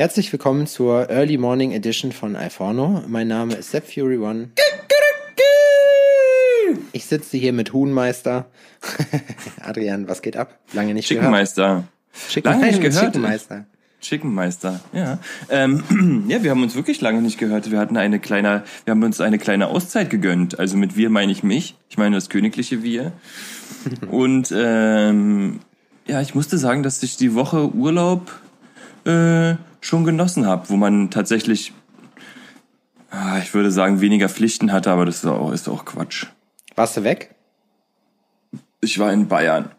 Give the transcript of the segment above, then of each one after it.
Herzlich willkommen zur Early Morning Edition von iPhone. Mein Name ist Sepp Fury One. Ich sitze hier mit Huhnmeister. Adrian, was geht ab? Lange nicht Chickenmeister. gehört. Lange nicht gehört. Chickenmeister. Chickenmeister, ja. Ähm, ja, wir haben uns wirklich lange nicht gehört. Wir hatten eine kleine, wir haben uns eine kleine Auszeit gegönnt. Also mit wir meine ich mich. Ich meine das königliche Wir. Und ähm, ja, ich musste sagen, dass ich die Woche Urlaub äh, schon genossen habe, wo man tatsächlich, ah, ich würde sagen, weniger Pflichten hatte, aber das ist auch, ist auch Quatsch. Warst du weg? Ich war in Bayern.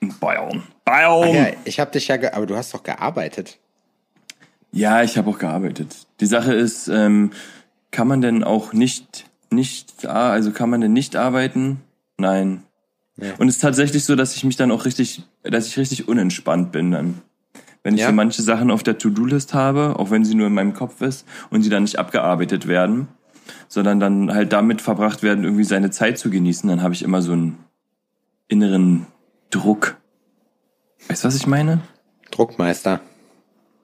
In Bayern. Bayern! ja, ich habe dich ja, ge aber du hast doch gearbeitet. Ja, ich habe auch gearbeitet. Die Sache ist, ähm, kann man denn auch nicht, nicht, ah, also kann man denn nicht arbeiten? Nein. Ja. Und es ist tatsächlich so, dass ich mich dann auch richtig, dass ich richtig unentspannt bin dann. Wenn ich Ja? so manche Sachen auf der To-Do-List habe, auch wenn sie nur in meinem Kopf ist und sie dann nicht abgearbeitet werden, sondern dann halt damit verbracht werden, irgendwie seine Zeit zu genießen, dann habe ich immer so einen inneren Druck. Weißt du, was ich meine? Druckmeister.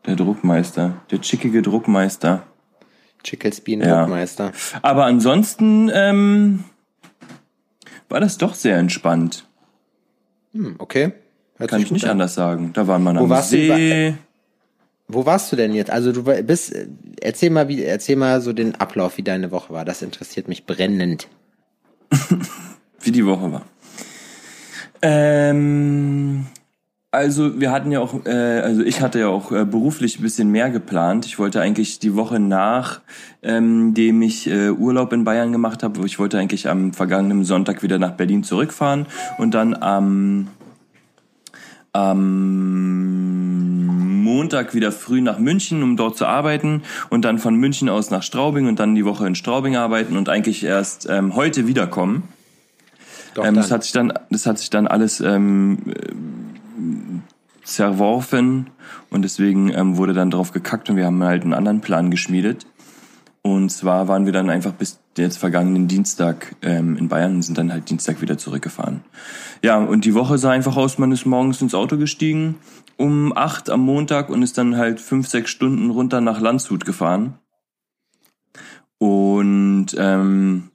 Der Druckmeister, der chickige Druckmeister. Chickelsbean Ja. Druckmeister. Aber ansonsten ähm, war das doch sehr entspannt. Hm, okay. Hört Kann ich nicht an. anders sagen. Da waren wir Wo am warst du See. Wo warst du denn jetzt? Also du bist, äh, erzähl mal, wie, erzähl mal so den Ablauf, wie deine Woche war. Das interessiert mich brennend. wie die Woche war. Ähm, also wir hatten ja auch, äh, also ich hatte ja auch äh, beruflich ein bisschen mehr geplant. Ich wollte eigentlich die Woche nach, ähm, dem ich äh, Urlaub in Bayern gemacht habe, ich wollte eigentlich am vergangenen Sonntag wieder nach Berlin zurückfahren und dann am am Montag wieder früh nach München, um dort zu arbeiten und dann von München aus nach Straubing und dann die Woche in Straubing arbeiten und eigentlich erst ähm, heute wiederkommen. Doch Ähm, das hat sich dann, das hat sich dann alles ähm, äh, zerworfen und deswegen ähm, wurde dann drauf gekackt und wir haben halt einen anderen Plan geschmiedet. Und zwar waren wir dann einfach bis jetzt vergangenen Dienstag ähm, in Bayern und sind dann halt Dienstag wieder zurückgefahren. Ja, und die Woche sah einfach aus, man ist morgens ins Auto gestiegen um acht am Montag und ist dann halt fünf, sechs Stunden runter nach Landshut gefahren. Und ähm,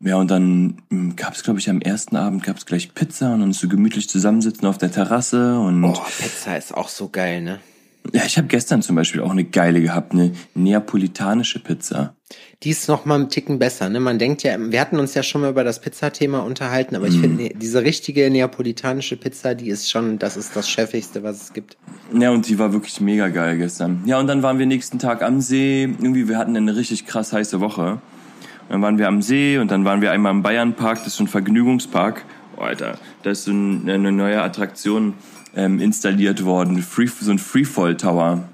ja, und dann gab es, glaube ich, am ersten Abend gab es gleich Pizza und dann so gemütlich zusammensitzen auf der Terrasse und Oh, Pizza ist auch so geil, ne? Ja, ich habe gestern zum Beispiel auch eine geile gehabt, eine neapolitanische Pizza. Die ist noch mal einen Ticken besser, ne? Man denkt ja, wir hatten uns ja schon mal über das Pizzathema unterhalten, aber Mhm. ich finde, diese richtige neapolitanische Pizza, die ist schon, das ist das Chefigste, was es gibt. Ja, und die war wirklich mega geil gestern. Ja, und dann waren wir nächsten Tag am See. Irgendwie, wir hatten eine richtig krass heiße Woche. Dann waren wir am See und dann waren wir einmal im Bayernpark, das ist so ein Vergnügungspark. Oh, Alter, da ist so ein, eine neue Attraktion ähm, installiert worden, Free, so ein Freefall Tower.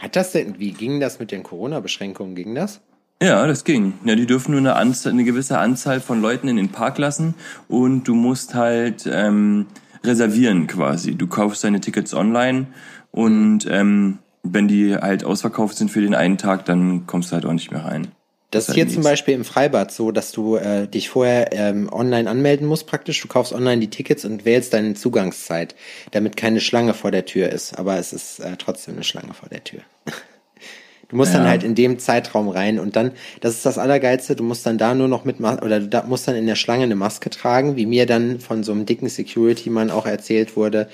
Hat das denn, wie ging das mit den Corona-Beschränkungen? Ging das? Ja, das ging. Ja, die dürfen nur eine, Anzahl, eine gewisse Anzahl von Leuten in den Park lassen und du musst halt ähm, reservieren quasi. Du kaufst deine Tickets online und ähm, wenn die halt ausverkauft sind für den einen Tag, dann kommst du halt auch nicht mehr rein. Das ist hier zum Beispiel im Freibad so, dass du äh, dich vorher ähm, online anmelden musst praktisch. Du kaufst online die Tickets und wählst deine Zugangszeit, damit keine Schlange vor der Tür ist. Aber es ist äh, trotzdem eine Schlange vor der Tür. Du musst dann Ja. halt in dem Zeitraum rein und dann, das ist das Allergeilste, du musst dann da nur noch mit, oder du da, musst dann in der Schlange eine Maske tragen, wie mir dann von so einem dicken Security-Mann auch erzählt wurde.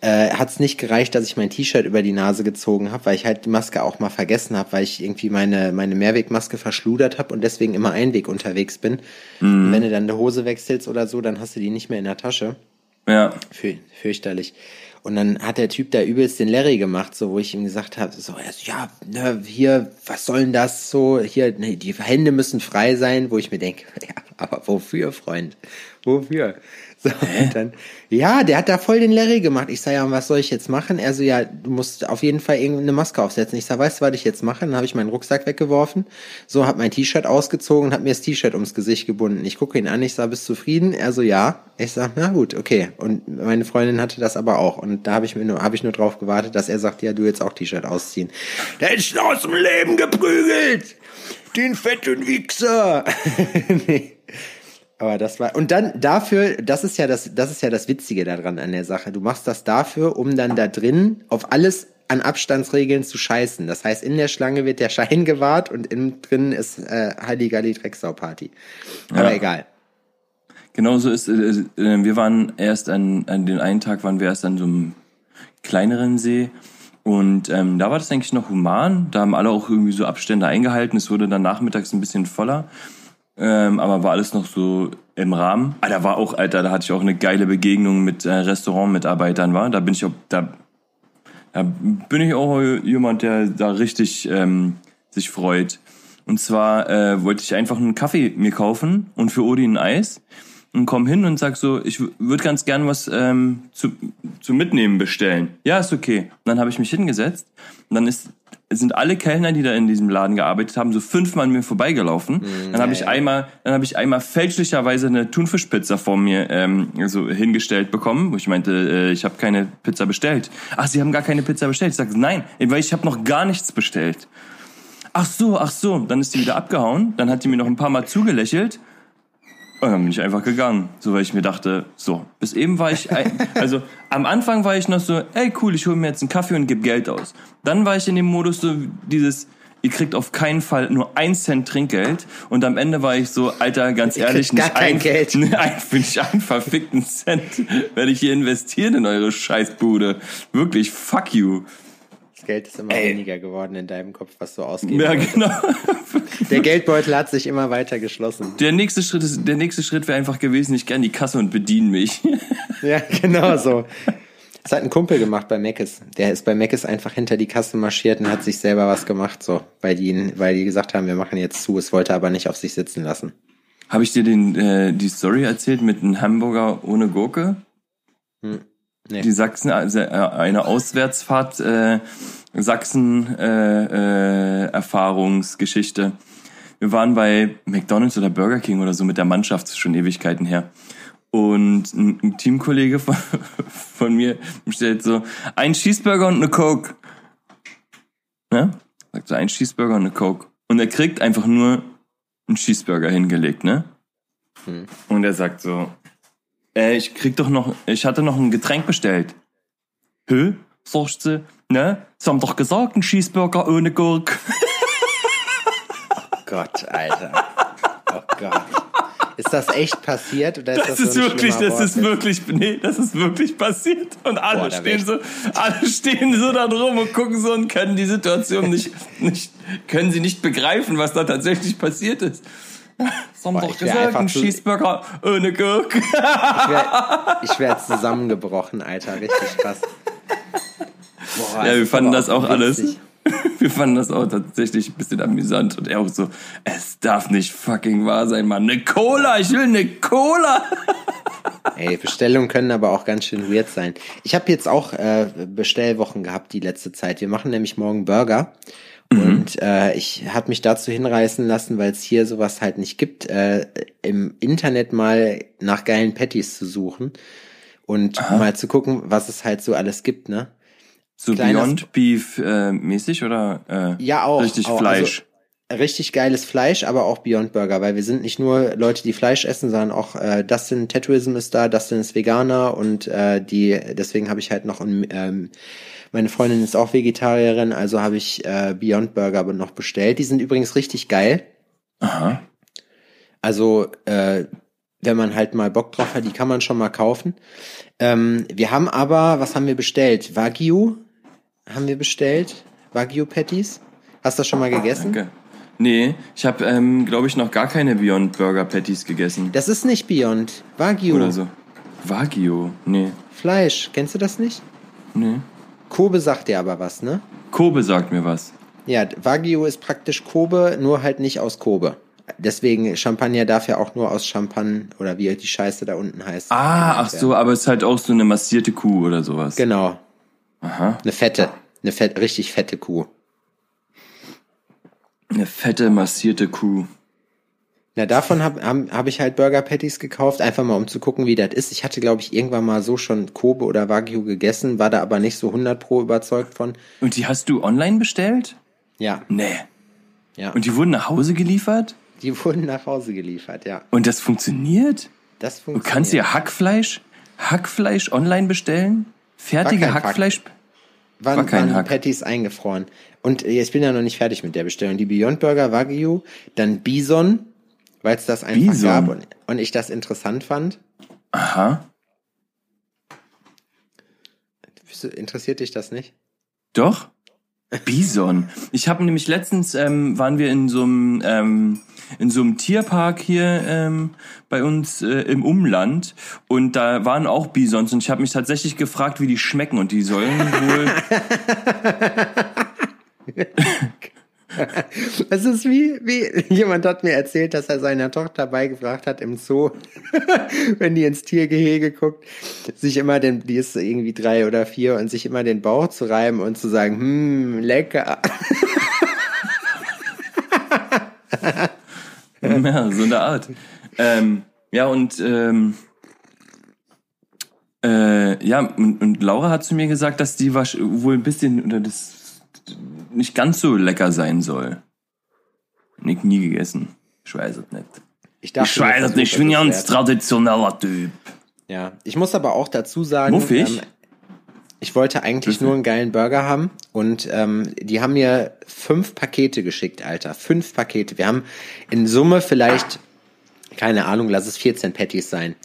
Äh, hat es nicht gereicht, dass ich mein T-Shirt über die Nase gezogen habe, weil ich halt die Maske auch mal vergessen habe, weil ich irgendwie meine, meine Mehrwegmaske verschludert habe und deswegen immer Einweg unterwegs bin. Und wenn du dann eine Hose wechselst oder so, dann hast du die nicht mehr in der Tasche. Ja, Fü fürchterlich. Und dann hat der Typ da übelst den Larry gemacht, so wo ich ihm gesagt habe, so, ja, ne, hier, was soll denn das so, hier, ne, die Hände müssen frei sein, wo ich mir denke, ja, aber wofür, Freund? Wofür? So, und dann, ja, der hat da voll den Larry gemacht. Ich sag, ja, und was soll ich jetzt machen? Er so, ja, du musst auf jeden Fall irgendeine Maske aufsetzen. Ich sag, weißt du, was ich jetzt mache? Dann habe ich meinen Rucksack weggeworfen, so, hab mein T-Shirt ausgezogen und hab mir das T-Shirt ums Gesicht gebunden. Ich gucke ihn an, ich sag, bist du zufrieden? Er so, ja. Ich sag, na gut, okay. Und meine Freundin hatte das aber auch. Und da habe ich mir nur, habe ich nur drauf gewartet, dass er sagt, ja, du jetzt auch T-Shirt ausziehen. Der ist aus dem Leben geprügelt! Den fetten Wichser! nee. Aber das war, und dann dafür, das ist ja das, das ist ja das Witzige daran an der Sache. Du machst das dafür, um dann da drin auf alles an Abstandsregeln zu scheißen. Das heißt, in der Schlange wird der Schein gewahrt und innen drin ist äh, Halligalli Drecksau-Party. Aber Ja. egal. Genauso ist, äh, äh, wir waren erst an, an den einen Tag waren wir erst an so einem kleineren See und ähm, da war das eigentlich noch human. Da haben alle auch irgendwie so Abstände eingehalten. Es wurde dann nachmittags ein bisschen voller, ähm, aber war alles noch so im Rahmen. Ah, da war auch, Alter, da hatte ich auch eine geile Begegnung mit äh, Restaurantmitarbeitern, war. Da bin ich auch, da, da bin ich auch jemand, der da richtig ähm, sich freut. Und zwar äh, wollte ich einfach einen Kaffee mir kaufen und für Odi ein Eis und komm hin und sag so, ich würde ganz gern was ähm, zu, zu mitnehmen bestellen. Ja, ist okay. Und dann habe ich mich hingesetzt und dann ist sind alle Kellner, die da in diesem Laden gearbeitet haben, so fünfmal an mir vorbeigelaufen. dann habe ich ja. einmal, dann habe ich einmal fälschlicherweise eine Thunfischpizza vor mir ähm, so hingestellt bekommen, wo ich meinte, äh, ich habe keine Pizza bestellt. Ach, Sie haben gar keine Pizza bestellt. Ich sage, nein, weil ich habe noch gar nichts bestellt. Ach so, ach so. Dann ist die wieder abgehauen. Dann hat die mir noch ein paar Mal zugelächelt. Und dann bin ich einfach gegangen. So, weil ich mir dachte, so, bis eben war ich, ein- also am Anfang war ich noch so, ey cool, ich hole mir jetzt einen Kaffee und gebe Geld aus. Dann war ich in dem Modus so, dieses, ihr kriegt auf keinen Fall nur ein Cent Trinkgeld. Und am Ende war ich so, Alter, ganz Ihr ehrlich, kein ein, Geld. ein, nicht einen verfickten Cent werde ich hier investieren in eure Scheißbude. Wirklich, fuck you. Geld ist immer Ey. weniger geworden in deinem Kopf, was du ausgibst. Ja, genau. Der Geldbeutel hat sich immer weiter geschlossen. Der nächste Schritt ist, der nächste Schritt wäre einfach gewesen, ich gern die Kasse und bediene mich. Ja, genau so. Das hat ein Kumpel gemacht bei Meckes. Der ist bei Meckes einfach hinter die Kasse marschiert und hat sich selber was gemacht, so, weil die, ihn- weil die gesagt haben, wir machen jetzt zu. Es wollte aber nicht auf sich sitzen lassen. Habe ich dir den, äh, die Story erzählt mit einem Hamburger ohne Gurke? Nee. Die Sachsen, also äh, eine Auswärtsfahrt, äh, Sachsen äh, äh, Erfahrungsgeschichte. Wir waren bei McDonald's oder Burger King oder so mit der Mannschaft schon Ewigkeiten her. Und ein, ein Teamkollege von, von mir bestellt so ein Cheeseburger und eine Coke. Ne? Sagt so ein Cheeseburger und eine Coke. Und er kriegt einfach nur einen Cheeseburger hingelegt, ne? Und er sagt so, äh, ich krieg doch noch, ich hatte noch ein Getränk bestellt. Hö? Sagst du, ne? Sie haben doch gesagt, ein Cheeseburger ohne Gurke. Gott, Alter. Oh Gott. Ist das echt passiert oder ist das, Das ist so wirklich, das ist Wortwitz? wirklich, nee, das ist wirklich passiert. Und alle Boah, stehen so, alle stehen so da drum und gucken so und können die Situation nicht, nicht, können sie nicht begreifen, was da tatsächlich passiert ist. Sie haben Boah, doch gesagt, ein Cheeseburger ohne Gurke. Ich wär, ich wär zusammengebrochen, Alter. Richtig krass. Boah, Ja, wir fanden das auch alles. witzig. Wir fanden das auch tatsächlich ein bisschen amüsant und er auch so, es darf nicht fucking wahr sein, Mann. Eine Cola, ich will eine Cola. Ey, Bestellungen können aber auch ganz schön weird sein. Ich habe jetzt auch äh, Bestellwochen gehabt die letzte Zeit. Wir machen nämlich morgen Burger. Und äh, ich habe mich dazu hinreißen lassen, weil es hier sowas halt nicht gibt, äh, im Internet mal nach geilen Patties zu suchen und mal zu gucken, was es halt so alles gibt, ne? So Kleines- Beyond Beef äh, mäßig oder äh, Ja, auch. richtig auch, Fleisch? Also, richtig geiles Fleisch, aber auch Beyond Burger, weil wir sind nicht nur Leute, die Fleisch essen, sondern auch äh, Dustin Tattooism ist da, Dustin ist Veganer und äh, die, deswegen habe ich halt noch ein, ähm, meine Freundin ist auch Vegetarierin, also habe ich äh, Beyond Burger aber noch bestellt. Die sind übrigens richtig geil. Aha. Also, äh, wenn man halt mal Bock drauf hat, die kann man schon mal kaufen. Ähm, wir haben aber, was haben wir bestellt? Wagyu haben wir bestellt. Wagyu Patties. Hast du das schon mal gegessen? Danke. Nee, ich habe, ähm, glaube ich, noch gar keine Beyond Burger Patties gegessen. Das ist nicht Beyond. Wagyu. Oder so. Wagyu? Nee, Fleisch. Kennst du das nicht? nee. Kobe sagt dir aber was, ne? Kobe sagt mir was. Ja, Wagyu ist praktisch Kobe, nur halt nicht aus Kobe. Deswegen Champagner darf ja auch nur aus Champagne oder wie die Scheiße da unten heißt. Ah, ach so, aber es ist halt auch so eine massierte Kuh oder sowas. Genau. Aha. Eine fette. Eine fett, richtig fette Kuh. Eine fette, massierte Kuh. Na, davon habe hab, hab ich halt Burger Patties gekauft, einfach mal um zu gucken, wie das ist. Ich hatte, glaube ich, irgendwann mal so schon Kobe oder Wagyu gegessen, war da aber nicht so 100 pro überzeugt von. Und die hast du online bestellt? Ja, Nee. ja. Und die wurden nach Hause geliefert? die wurden nach Hause geliefert, ja. Und das funktioniert? Das Du funktioniert. kannst dir Hackfleisch, Hackfleisch online bestellen? Fertige Hackfleisch? Waren, War kein waren. Patties eingefroren. Und äh, ich bin ja noch nicht fertig mit der Bestellung. Die Beyond Burger Wagyu, dann Bison, weil es das einfach Bison? gab und, und ich das interessant fand. Aha. Interessiert dich das nicht? Doch? Bison. Ich habe nämlich letztens ähm, waren wir in so einem ähm, in so einem Tierpark hier ähm, bei uns äh, im Umland und da waren auch Bisons und ich habe mich tatsächlich gefragt, wie die schmecken und die sollen wohl Es ist wie, wie, jemand hat mir erzählt, dass er seiner Tochter beigebracht hat im Zoo, wenn die ins Tiergehege guckt, sich immer den, die ist irgendwie drei oder vier und sich immer den Bauch zu reiben und zu sagen, hm, lecker. ja, so eine Art. Ähm, ja und ähm, äh, ja und, und Laura hat zu mir gesagt, dass die wohl ein bisschen oder das nicht ganz so lecker sein soll. Nicht nie gegessen. Ich weiß es nicht. Ich, dachte, Ich weiß es nicht, ich bin ganz wert. traditioneller Typ. Ja, ich muss aber auch dazu sagen, Muffig? ähm, ich wollte eigentlich Bitte? nur einen geilen Burger haben und ähm, die haben mir fünf Pakete geschickt, Alter. Fünf Pakete. Wir haben in Summe vielleicht, keine Ahnung, lass es 14 Patties sein.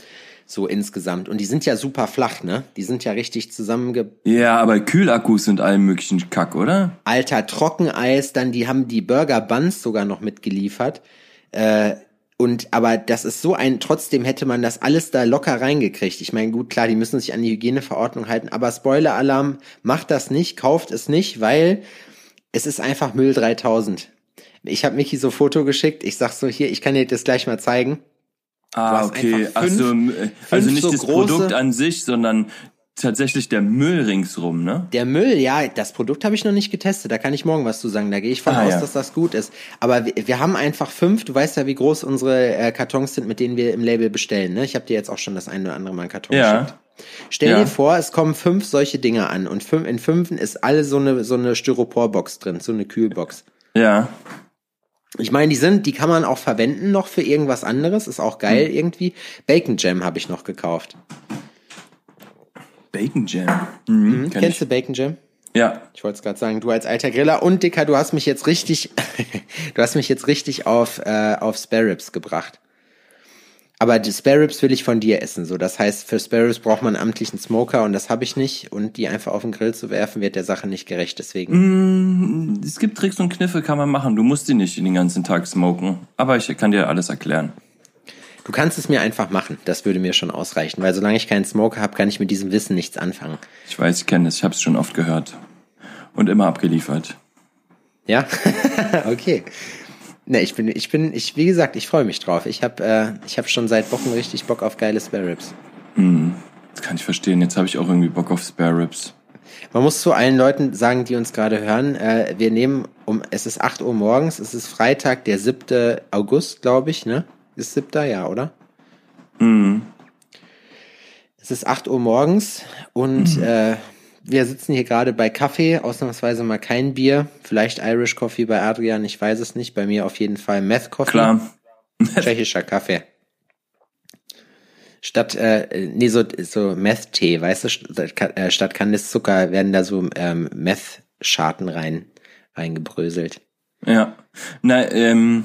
So insgesamt. Und die sind ja super flach, ne? Die sind ja richtig zusammenge... Ja, aber Kühlakkus sind allen möglichen Kack, oder? Alter, Trockeneis, dann die haben die Burger Buns sogar noch mitgeliefert. Äh, und aber das ist so ein, trotzdem hätte man das alles da locker reingekriegt. Ich meine, gut, klar, die müssen sich an die Hygieneverordnung halten, aber Spoiler-Alarm, macht das nicht, kauft es nicht, weil es ist einfach Müll 3000. Ich habe Michi so Foto geschickt, ich sag so, hier, ich kann dir das gleich mal zeigen. Ah, okay. also, also nicht so das Produkt an sich, sondern tatsächlich der Müll ringsrum, ne? Der Müll, ja, das Produkt habe ich noch nicht getestet. Da kann ich morgen was zu sagen. Da gehe ich von Ah, aus, ja. dass das gut ist. Aber wir, wir haben einfach fünf. Du weißt ja, wie groß unsere äh, Kartons sind, mit denen wir im Label bestellen. Ne? Ich habe dir jetzt auch schon das eine oder andere Mal einen Karton Ja. geschickt. Stell Ja. dir vor, es kommen fünf solche Dinge an und fünf, in fünfen ist alle so eine so eine Styroporbox drin, so eine Kühlbox. Ja. Ich meine, die sind, die kann man auch verwenden noch für irgendwas anderes. Ist auch geil Hm. irgendwie. Bacon Jam habe ich noch gekauft. Bacon Jam. Mhm, kenn Kennst ich. du Bacon Jam? Ja. Ich wollte es gerade sagen, du als alter Griller und Dicker, du hast mich jetzt richtig, du hast mich jetzt richtig auf, äh, auf Spare Ribs gebracht. Aber die Spare Ribs will ich von dir essen. So, das heißt, für Spare Ribs braucht man einen amtlichen Smoker und das habe ich nicht. Und die einfach auf den Grill zu werfen, wird der Sache nicht gerecht. Deswegen. Es gibt Tricks und Kniffe, kann man machen. Du musst die nicht den ganzen Tag smoken. Aber ich kann dir alles erklären. Du kannst es mir einfach machen. Das würde mir schon ausreichen, weil solange ich keinen Smoker habe, kann ich mit diesem Wissen nichts anfangen. Ich weiß, ich kenne es. Ich habe es schon oft gehört. Und immer abgeliefert. Ja, okay. Ne, ich bin, ich bin, ich, wie gesagt, ich freue mich drauf. Ich habe, äh, ich habe schon seit Wochen richtig Bock auf geile Spare Ribs. Das kann ich verstehen. Jetzt habe ich auch irgendwie Bock auf Spare Ribs. Man muss zu allen Leuten sagen, die uns gerade hören, äh, wir nehmen um, es ist 8 Uhr morgens, es ist Freitag, der 7. August, glaube ich, ne? Ist 7. ja, oder? Es ist 8 Uhr morgens und äh, wir sitzen hier gerade bei Kaffee, ausnahmsweise mal kein Bier, vielleicht Irish Coffee bei Adrian, ich weiß es nicht, bei mir auf jeden Fall Meth Coffee. Klar. Tschechischer Kaffee. Statt, äh, nee, so, so Meth-Tee, weißt du, statt, äh, statt Kandiszucker werden da so ähm, Meth-Scharten rein, reingebröselt. Ja. Na, ähm,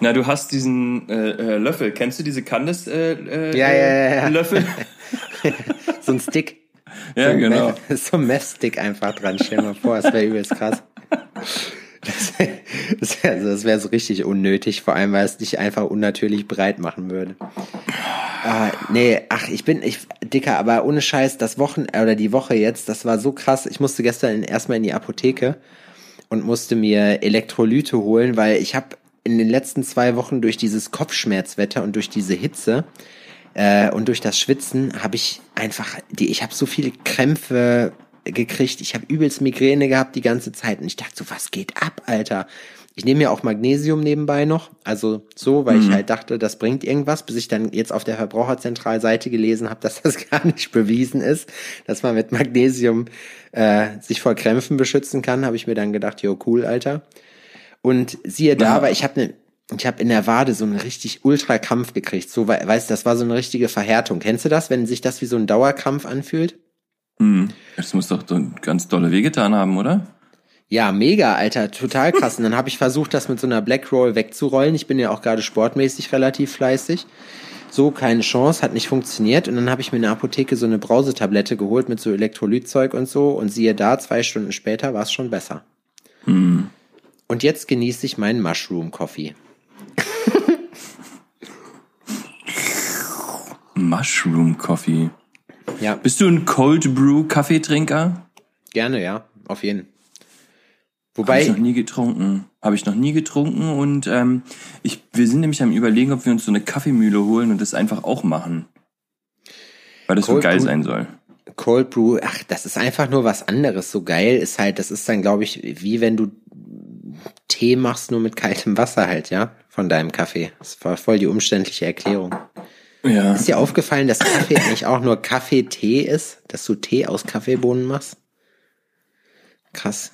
na, du hast diesen äh, äh, Löffel. Kennst du diese Candice äh, äh, Ja, ja, ja, ja. Löffel? So ein Stick. ja, so genau. So ein Meth-Stick einfach dran, stell dir mal vor, das wäre übelst krass. Das wäre das wär, also das wär so richtig unnötig, vor allem, weil es dich einfach unnatürlich breit machen würde. Ah, nee, ach, ich bin, ich, Dicker, aber ohne Scheiß, das Wochen, oder die Woche jetzt, das war so krass. Ich musste gestern erstmal in die Apotheke und musste mir Elektrolyte holen, weil ich habe in den letzten zwei Wochen durch dieses Kopfschmerzwetter und durch diese Hitze äh, und durch das Schwitzen habe ich einfach, die, ich habe so viele Krämpfe gekriegt, ich habe übelst Migräne gehabt die ganze Zeit und ich dachte so, was geht ab, Alter? Ich nehme ja auch Magnesium nebenbei noch, also so, weil ich halt dachte, das bringt irgendwas, bis ich dann jetzt auf der Verbraucherzentralseite gelesen habe, dass das gar nicht bewiesen ist, dass man mit Magnesium äh, sich vor Krämpfen beschützen kann, habe ich mir dann gedacht, jo, cool, Alter. Und siehe da, Ja. weil ich habe ne, ich habe in der Wade so einen richtig Ultrakampf gekriegt. So, wei- weißt, das war so eine richtige Verhärtung. Kennst du das, wenn sich das wie so ein Dauerkrampf anfühlt? Hm. Das muss doch so ganz dolle wehgetan haben, oder? Ja, mega, Alter, total krass. Und dann habe ich versucht, das mit so einer Black Roll wegzurollen. Ich bin ja auch gerade sportmäßig relativ fleißig. So, keine Chance, hat nicht funktioniert. Und dann habe ich mir in der Apotheke so eine Brausetablette geholt mit so Elektrolytzeug und so. Und siehe da, zwei Stunden später war es schon besser. Hm. Und jetzt genieße ich meinen Mushroom Coffee. Mushroom Coffee. Ja, Bist du ein Cold Brew Kaffeetrinker? gerne, ja, auf jeden. Habe Wobei, ich noch nie getrunken. Habe ich noch nie getrunken und ähm, ich, wir sind nämlich am überlegen, ob wir uns so eine Kaffeemühle holen und das einfach auch machen. Weil das so Cold geil Brew- sein soll. Cold Brew, ach, das ist einfach nur was anderes. So geil ist halt, das ist dann, glaube ich, wie wenn du Tee machst, nur mit kaltem Wasser halt, ja, von deinem Kaffee. Das war voll die umständliche Erklärung. Ja. Ist dir aufgefallen, dass Kaffee eigentlich auch nur Kaffee-Tee ist? Dass du Tee aus Kaffeebohnen machst? Krass.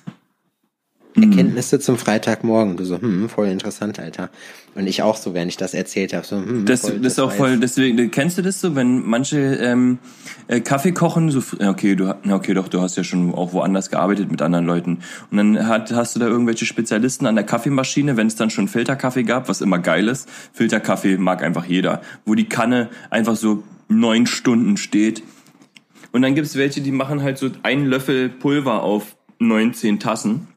Erkenntnisse zum Freitagmorgen. Du so, hm, voll interessant, Alter. Und ich auch so, wenn ich das erzählt habe. So, hm, Das, voll, das ist auch voll, deswegen, kennst du das so, wenn manche ähm, äh, Kaffee kochen, so, okay, du, okay, doch, du hast ja schon auch woanders gearbeitet mit anderen Leuten. Und dann hat, hast du da irgendwelche Spezialisten an der Kaffeemaschine, wenn es dann schon Filterkaffee gab, was immer geil ist. Filterkaffee mag einfach jeder, wo die Kanne einfach so neun Stunden steht. Und dann gibt's welche, die machen halt so einen Löffel Pulver auf 19 Tassen.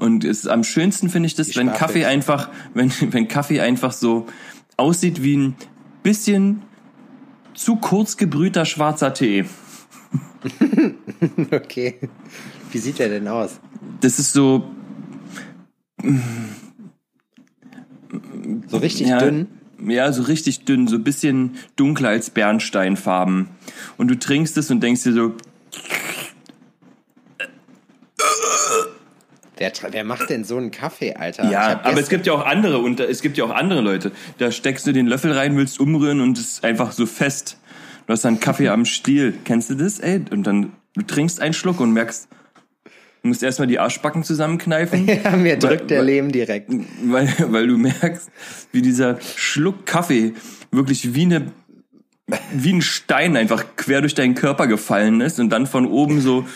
Und es ist am schönsten finde ich das, Die wenn. Kaffee einfach, wenn, wenn Kaffee einfach so aussieht wie ein bisschen zu kurz gebrühter schwarzer Tee. Okay. Wie sieht der denn aus? Das ist so, So richtig ja, dünn? Ja, so richtig dünn, so ein bisschen dunkler als Bernsteinfarben. Und du trinkst es und denkst dir so, Wer, wer macht denn so einen Kaffee, Alter? Ja, aber es gibt ja auch andere und es gibt ja auch andere Leute. Da steckst du den Löffel rein, willst umrühren und es ist einfach so fest. Du hast dann Kaffee am Stiel. Kennst du das, ey? Und dann, du trinkst einen Schluck und merkst, du musst erstmal die Arschbacken zusammenkneifen. Ja, mir drückt der weil- Lehm direkt. weil, weil du merkst, wie dieser Schluck Kaffee wirklich wie eine wie ein Stein einfach quer durch deinen Körper gefallen ist und dann von oben so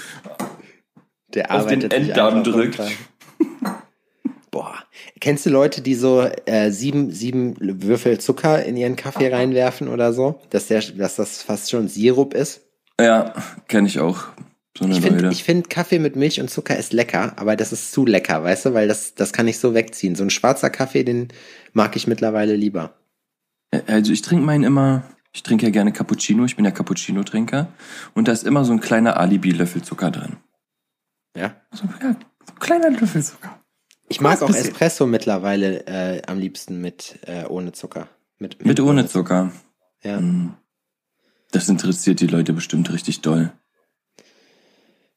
Der auf den Enddarm drückt. Boah. Kennst du Leute, die so äh, sieben, sieben Würfel Zucker in ihren Kaffee reinwerfen oder so? Dass, der, dass das fast schon Sirup ist? Ja, kenne ich auch. So Ich finde find, Kaffee mit Milch und Zucker ist lecker, aber das ist zu lecker, weißt du? Weil das, das kann ich so wegziehen. So ein schwarzer Kaffee, den mag ich mittlerweile lieber. Also ich trinke meinen immer, ich trinke ja gerne Cappuccino, ich bin ja Cappuccino-Trinker und da ist immer so ein kleiner Alibi-Löffel Zucker drin. Ja. So, ja, so ein kleiner Löffel Zucker. Ich mag auch bisschen. Espresso mittlerweile äh, am liebsten mit äh, ohne Zucker. Mit, Mit ohne Zucker. Ja. Das interessiert die Leute bestimmt richtig doll.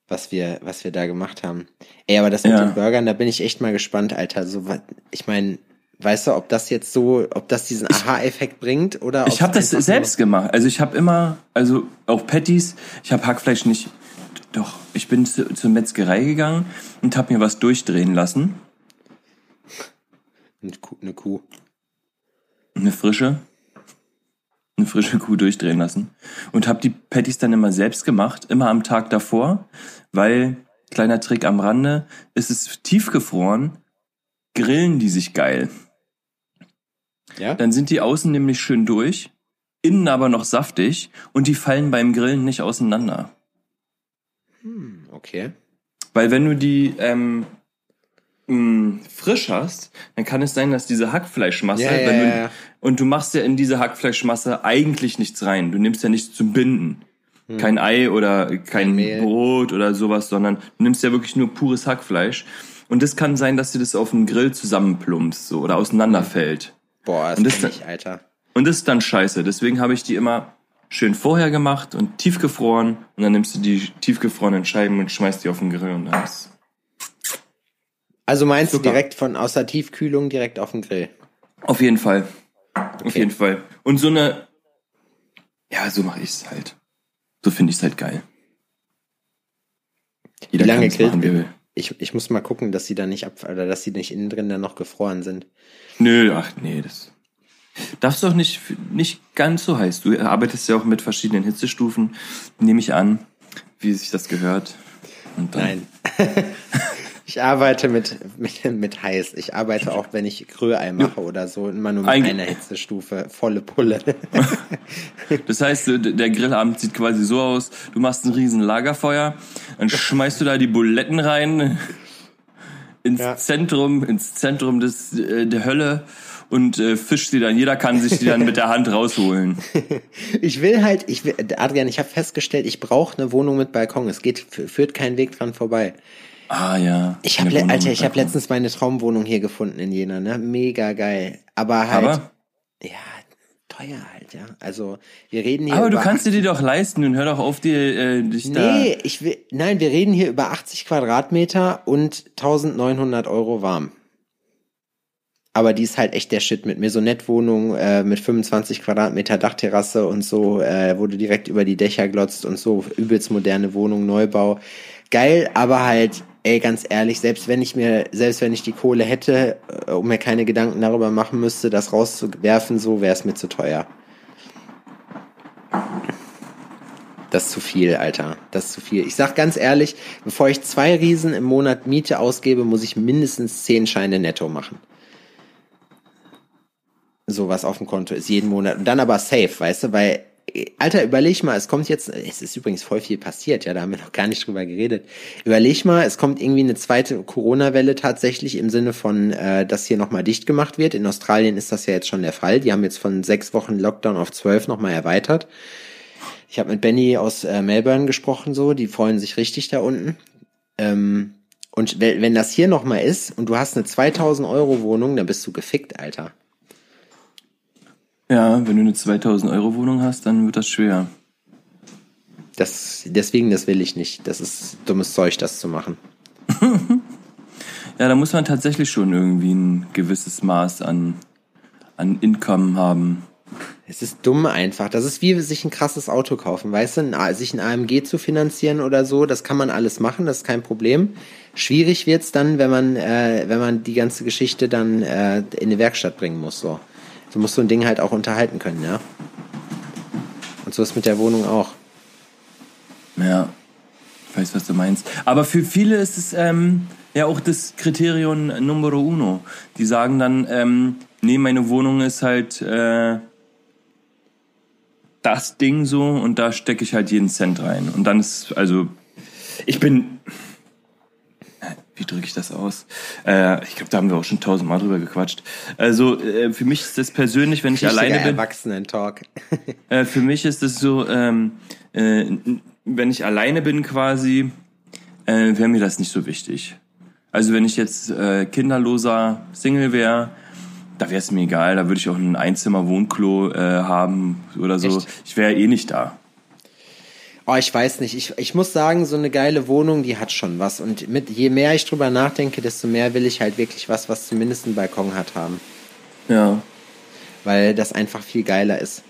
was wir, was wir da gemacht haben. Ey, aber das mit Ja. den Burgern, da bin ich echt mal gespannt, Alter. So, ich meine, weißt du, ob das jetzt so, ob das diesen Aha-Effekt bringt oder Ich habe das selbst gemacht. Also ich habe immer, also auch Patties, ich habe Hackfleisch nicht. Doch, ich bin zu, zur Metzgerei gegangen und habe mir was durchdrehen lassen. Eine Kuh, eine frische. Eine frische Kuh durchdrehen lassen. Und habe die Patties dann immer selbst gemacht, immer am Tag davor, weil, kleiner Trick am Rande, ist es tiefgefroren, grillen die sich geil. Ja? Dann sind die außen nämlich schön durch, innen aber noch saftig und die fallen beim Grillen nicht auseinander. Hm, okay. Weil wenn du die ähm, mh, frisch hast, dann kann es sein, dass diese Hackfleischmasse, ja, wenn du, ja. und du machst ja in diese Hackfleischmasse eigentlich nichts rein. Du nimmst ja nichts zum Binden. Kein Ei oder kein, Hm. Kein. Brot oder sowas, sondern du nimmst ja wirklich nur pures Hackfleisch. Und das kann sein, dass dir das auf dem Grill zusammenplumpst so, oder auseinanderfällt. Boah, das, Und das ich, Alter. Und das ist dann scheiße. Deswegen habe ich die immer schön vorher gemacht und tiefgefroren. Und dann nimmst du die tiefgefrorenen Scheiben und schmeißt die auf den Grill. Und dann ist Also meinst du Super. direkt von aus der Tiefkühlung direkt auf den Grill? auf jeden Fall. Auf Okay. jeden Fall. Und so eine, ja, so mache ich es halt. So finde ich es halt geil. Jeder Wie lange grillt- machen, wie er will. Ich, ich muss mal gucken, dass sie da nicht ab, oder dass sie nicht innen drin dann noch gefroren sind. Nö, ach nee, das darfst doch nicht, nicht ganz so heiß. Du arbeitest ja auch mit verschiedenen Hitzestufen, nehme ich an. Wie sich das gehört. Nein. ich arbeite mit, mit, mit heiß. Ich arbeite auch, wenn ich Rührei mache oder so, immer nur mit Eig- einer Hitzestufe. Volle Pulle. Das heißt, der Grillabend sieht quasi so aus, du machst ein riesen Lagerfeuer, dann schmeißt du da die Buletten rein ins Ja. Zentrum, ins Zentrum des, äh, der Hölle und äh, fischt sie dann. Jeder kann sich die dann mit der Hand rausholen. Ich will halt, ich will, Adrian, ich habe festgestellt, ich brauche eine Wohnung mit Balkon. Es geht, führt kein Weg dran vorbei. Ah ja. Ich habe, Wohnung Alter, ich habe letztens meine Traumwohnung hier gefunden in Jena, ne? Mega geil. Aber halt, Aber, ja, teuer halt, ja. Also wir reden hier aber du kannst dir die doch leisten und hör doch auf, dir äh, dich da. Nee, ich will, nein, wir reden hier über 80 Quadratmeter und 1900 Euro warm. Aber die ist halt echt der Shit mit Maisonette-Wohnung äh, mit 25 Quadratmeter Dachterrasse und so, äh, du direkt über die Dächer glotzt und so, übelst moderne Wohnung, Neubau. Geil, aber halt, ey, ganz ehrlich, selbst wenn ich mir, selbst wenn ich die Kohle hätte, äh, um mir keine Gedanken darüber machen müsste, das rauszuwerfen, so wäre es mir zu teuer. Das ist zu viel, Alter. Das ist zu viel. Ich sag ganz ehrlich, bevor ich zwei Riesen im Monat Miete ausgebe, muss ich mindestens zehn Scheine netto machen. So was auf dem Konto ist jeden Monat. Und dann aber safe, weißt du, weil, Alter, überleg mal, es kommt jetzt, es ist übrigens voll viel passiert, ja, da haben wir noch gar nicht drüber geredet. Überleg mal, es kommt irgendwie eine zweite Corona-Welle tatsächlich im Sinne von, äh, dass hier nochmal dicht gemacht wird. In Australien ist das ja jetzt schon der Fall. Die haben jetzt von sechs Wochen Lockdown auf zwölf nochmal erweitert. Ich habe mit Benny aus äh, Melbourne gesprochen, so, die freuen sich richtig da unten. Ähm, und wenn, wenn das hier nochmal ist und du hast eine 2000 Euro Wohnung, dann bist du gefickt, Alter. Ja, wenn du eine 2000 Euro Wohnung hast, dann wird das schwer. Das, deswegen, das will ich nicht. Das ist dummes Zeug, das zu machen. Ja, da muss man tatsächlich schon irgendwie ein gewisses Maß an, an Income haben. Es ist dumm einfach. Das ist wie sich ein krasses Auto kaufen, weißt du? Sich ein AMG zu finanzieren oder so, das kann man alles machen, das ist kein Problem. Schwierig wird's dann, wenn man, äh, wenn man die ganze Geschichte dann äh, in eine Werkstatt bringen muss. So. Du musst so ein Ding halt auch unterhalten können, ja. Und so ist mit der Wohnung auch. Ja, ich weiß, was du meinst. Aber für viele ist es ähm, ja auch das Kriterium numero uno. Die sagen dann, ähm, nee, meine Wohnung ist halt äh, das Ding so und da stecke ich halt jeden Cent rein. Und dann ist, also, ich bin, wie drücke ich das aus? Äh, ich glaube, da haben wir auch schon tausendmal drüber gequatscht. Also, äh, für mich ist das persönlich, wenn ich Richtiger alleine bin. Erwachsenen-Talk. Äh, für mich ist es so, ähm, äh, wenn ich alleine bin quasi, äh, wäre mir das nicht so wichtig. Also wenn ich jetzt äh, kinderloser Single wäre, da wäre es mir egal, da würde ich auch ein Einzimmer-Wohnklo äh, haben oder so. Echt? Ich wäre eh nicht da. Oh, ich weiß nicht. Ich, ich muss sagen, so eine geile Wohnung, die hat schon was. Und mit, je mehr ich drüber nachdenke, desto mehr will ich halt wirklich was, was zumindest einen Balkon hat haben. Ja, Weil das einfach viel geiler ist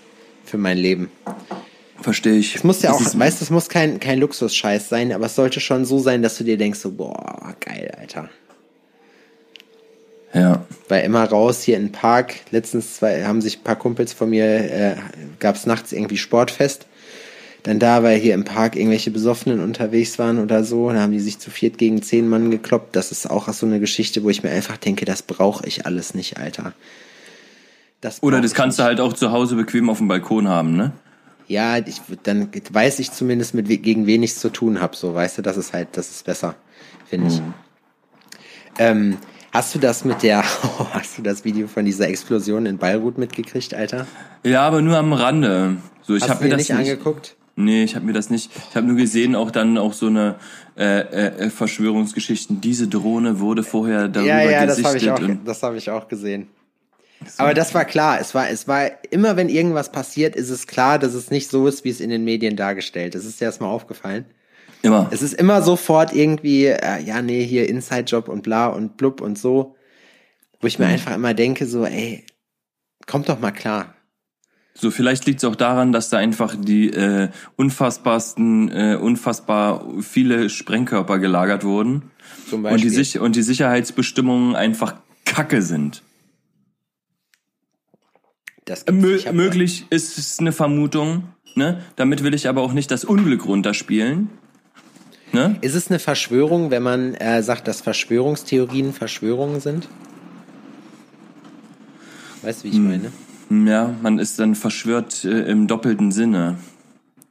für mein Leben. verstehe ich. Es muss ja auch, weißt du, es muss kein, kein Luxusscheiß sein, aber es sollte schon so sein, dass du dir denkst, so, boah, geil, Alter. Ja, Weil immer raus hier in den Park, letztens zwei, haben sich ein paar Kumpels von mir, äh, gab's nachts irgendwie Sportfest. Dann da, weil hier im Park irgendwelche Besoffenen unterwegs waren oder so, dann haben die sich zu viert gegen zehn Mann gekloppt. Das ist auch so eine Geschichte, wo ich mir einfach denke, das brauche ich alles nicht, Alter. Das oder das kannst du nicht. halt auch zu Hause bequem auf dem Balkon haben, ne? Ja, ich, dann weiß ich zumindest, mit gegen wen ich zu tun habe. So, weißt du, das ist halt, das ist besser, finde ich. Ähm, hast du das mit der, hast du das Video von dieser Explosion in Beirut mitgekriegt, Alter? Ja, aber nur am Rande. So, ich Hast habe du mir das nicht angeguckt? Nee, ich habe mir das nicht. Ich habe nur gesehen, auch dann auch so eine äh, äh, Verschwörungsgeschichten. Diese Drohne wurde vorher darüber Ja, ja, das gesichtet. habe ich auch, das habe ich auch gesehen. Aber das war klar. Es war, es war immer, wenn irgendwas passiert, ist es klar, dass es nicht so ist, wie es in den Medien dargestellt ist. Ist dir das mal aufgefallen? immer. Es ist immer sofort irgendwie, äh, ja, nee, hier Inside-Job und bla und blub und so. Wo ich mir einfach immer denke, so, ey, kommt doch mal klar. So, vielleicht liegt es auch daran, dass da einfach die äh, unfassbarsten, äh, unfassbar viele Sprengkörper gelagert wurden Zum und die, Beispiel. Sich und die Sicherheitsbestimmungen einfach Kacke sind. das gibt's. Mö möglich ist es eine Vermutung. Ne? Damit will ich aber auch nicht das Unglück runterspielen. Ne? Ist es eine Verschwörung, wenn man äh, sagt, dass Verschwörungstheorien Verschwörungen sind? Weißt du, wie ich Hm. meine? Ja, man ist dann verschwört äh, im doppelten Sinne.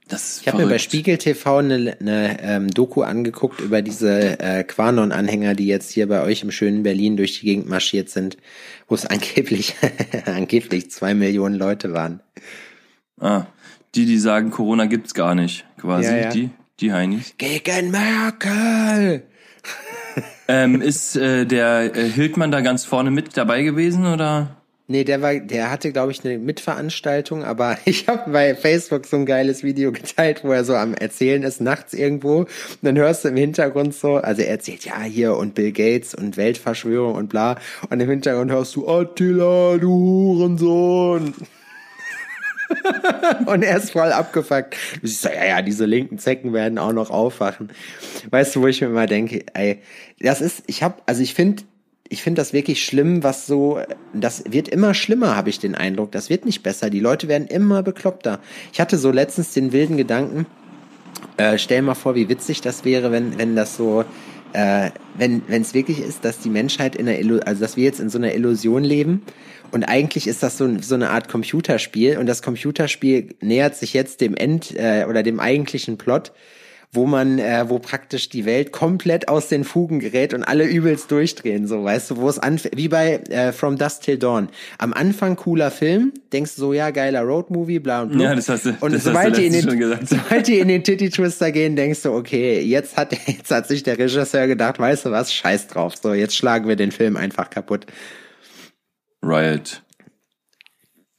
Das Ich habe mir bei. Spiegel TV eine, eine ähm, Doku angeguckt über diese äh, Quanon-Anhänger, die jetzt hier bei euch im schönen Berlin durch die Gegend marschiert sind, wo es angeblich angeblich zwei Millionen Leute waren. Ah, die, die sagen, Corona gibt's gar nicht, quasi. Ja, ja. Die, die Heinis. Gegen Merkel! Ähm, ist äh, der äh, Hildmann da ganz vorne mit dabei gewesen oder? Nee, der war, der hatte, glaube ich, eine Mitveranstaltung, aber ich habe bei Facebook so ein geiles Video geteilt, wo er so am Erzählen ist, nachts irgendwo. Und dann hörst du im Hintergrund so, also er erzählt, ja, hier und Bill Gates und Weltverschwörung und bla. Und im Hintergrund hörst du, Attila, du Hurensohn. und er ist voll abgefuckt. Siehst so, ja, ja, diese linken Zecken werden auch noch aufwachen. Weißt du, wo ich mir immer denke, ey, das ist, ich hab, also ich finde, ich finde das wirklich schlimm, was so, das wird immer schlimmer, habe ich den Eindruck. Das wird nicht besser. Die Leute werden immer bekloppter. Ich hatte so letztens den wilden Gedanken, äh, stell mal vor, wie witzig das wäre, wenn, wenn das so, äh, wenn es wirklich ist, dass die Menschheit in einer Illu also dass wir jetzt in so einer Illusion leben und eigentlich ist das so, so eine Art Computerspiel und das Computerspiel nähert sich jetzt dem End äh, oder dem eigentlichen Plot, wo man, äh, wo praktisch die Welt komplett aus den Fugen gerät und alle übelst durchdrehen, so weißt du, wo es anfängt, wie bei äh, From Dusk Till Dawn. Am Anfang cooler Film, denkst du so, ja, geiler Roadmovie, bla und bla. Ja, das hast du- und das hast du sobald die in den, sobald die in den Titty Twister gehen, denkst du, okay, jetzt hat, jetzt hat sich der Regisseur gedacht, weißt du was, scheiß drauf, so, jetzt schlagen wir den Film einfach kaputt. Riot.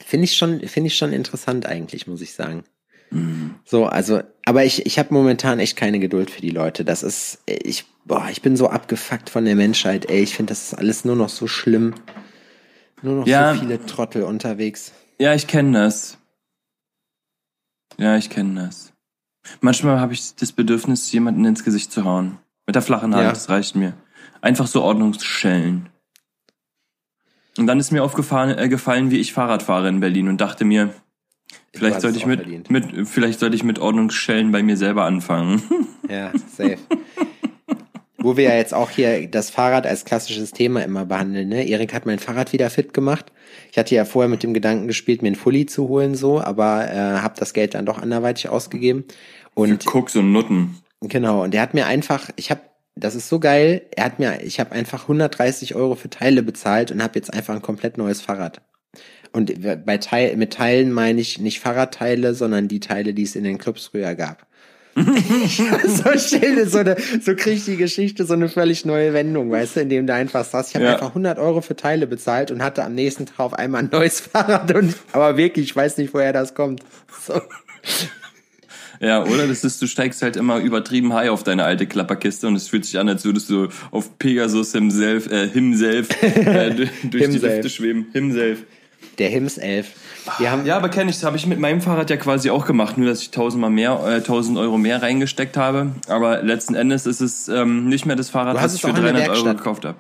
Finde ich schon, finde ich schon interessant eigentlich, muss ich sagen. Mhm. So, also, aber ich, ich habe momentan echt keine Geduld für die Leute. Das ist, ich, boah, ich bin so abgefuckt von der Menschheit, ey. Ich finde, das ist alles nur noch so schlimm. Nur noch Ja. so viele Trottel unterwegs. Ja, ich kenne das. Ja, ich kenne das. Manchmal habe ich das Bedürfnis, jemanden ins Gesicht zu hauen. Mit der flachen Hand, Ja. das reicht mir. Einfach so Ordnungsschellen. Und dann ist mir aufgefallen, äh, gefallen, wie ich Fahrrad fahre in Berlin und dachte mir, vielleicht sollte ich mit, verdient. mit, vielleicht sollte ich mit Ordnungsschellen bei mir selber anfangen. Ja, safe. Wo wir ja jetzt auch hier das Fahrrad als klassisches Thema immer behandeln, ne? Erik hat mein Fahrrad wieder fit gemacht. Ich hatte ja vorher mit dem Gedanken gespielt, mir einen Fully zu holen, so, aber äh, habe das Geld dann doch anderweitig ausgegeben. Und Gucks und Nutten. Genau, und der hat mir einfach, ich habe, das ist so geil, er hat mir, ich habe einfach 130 Euro für Teile bezahlt und habe jetzt einfach ein komplett neues Fahrrad. Und bei Teil, mit Teilen meine ich nicht Fahrradteile, sondern die Teile, die es in den Clubs früher gab. so stell so eine, so kriegt die Geschichte so eine völlig neue Wendung, weißt du, indem du einfach sagst, ich habe Ja. einfach 100 Euro für Teile bezahlt und hatte am nächsten Tag auf einmal ein neues Fahrrad und, aber wirklich, ich weiß nicht, woher das kommt. So. Ja, oder? Das ist, du steigst halt immer übertrieben high auf deine alte Klapperkiste und es fühlt sich an, als würdest du auf Pegasus himself, äh, himself, äh, durch die Himself. Lüfte schweben. Himself. Der Himself. Wir haben, Ja, aber kenne ich, das habe ich mit meinem Fahrrad ja quasi auch gemacht, nur dass ich tausendmal mehr, äh, tausend Euro mehr reingesteckt habe. Aber letzten Endes ist es ähm, nicht mehr das Fahrrad, was ich für auch in der 300 Euro gekauft habe.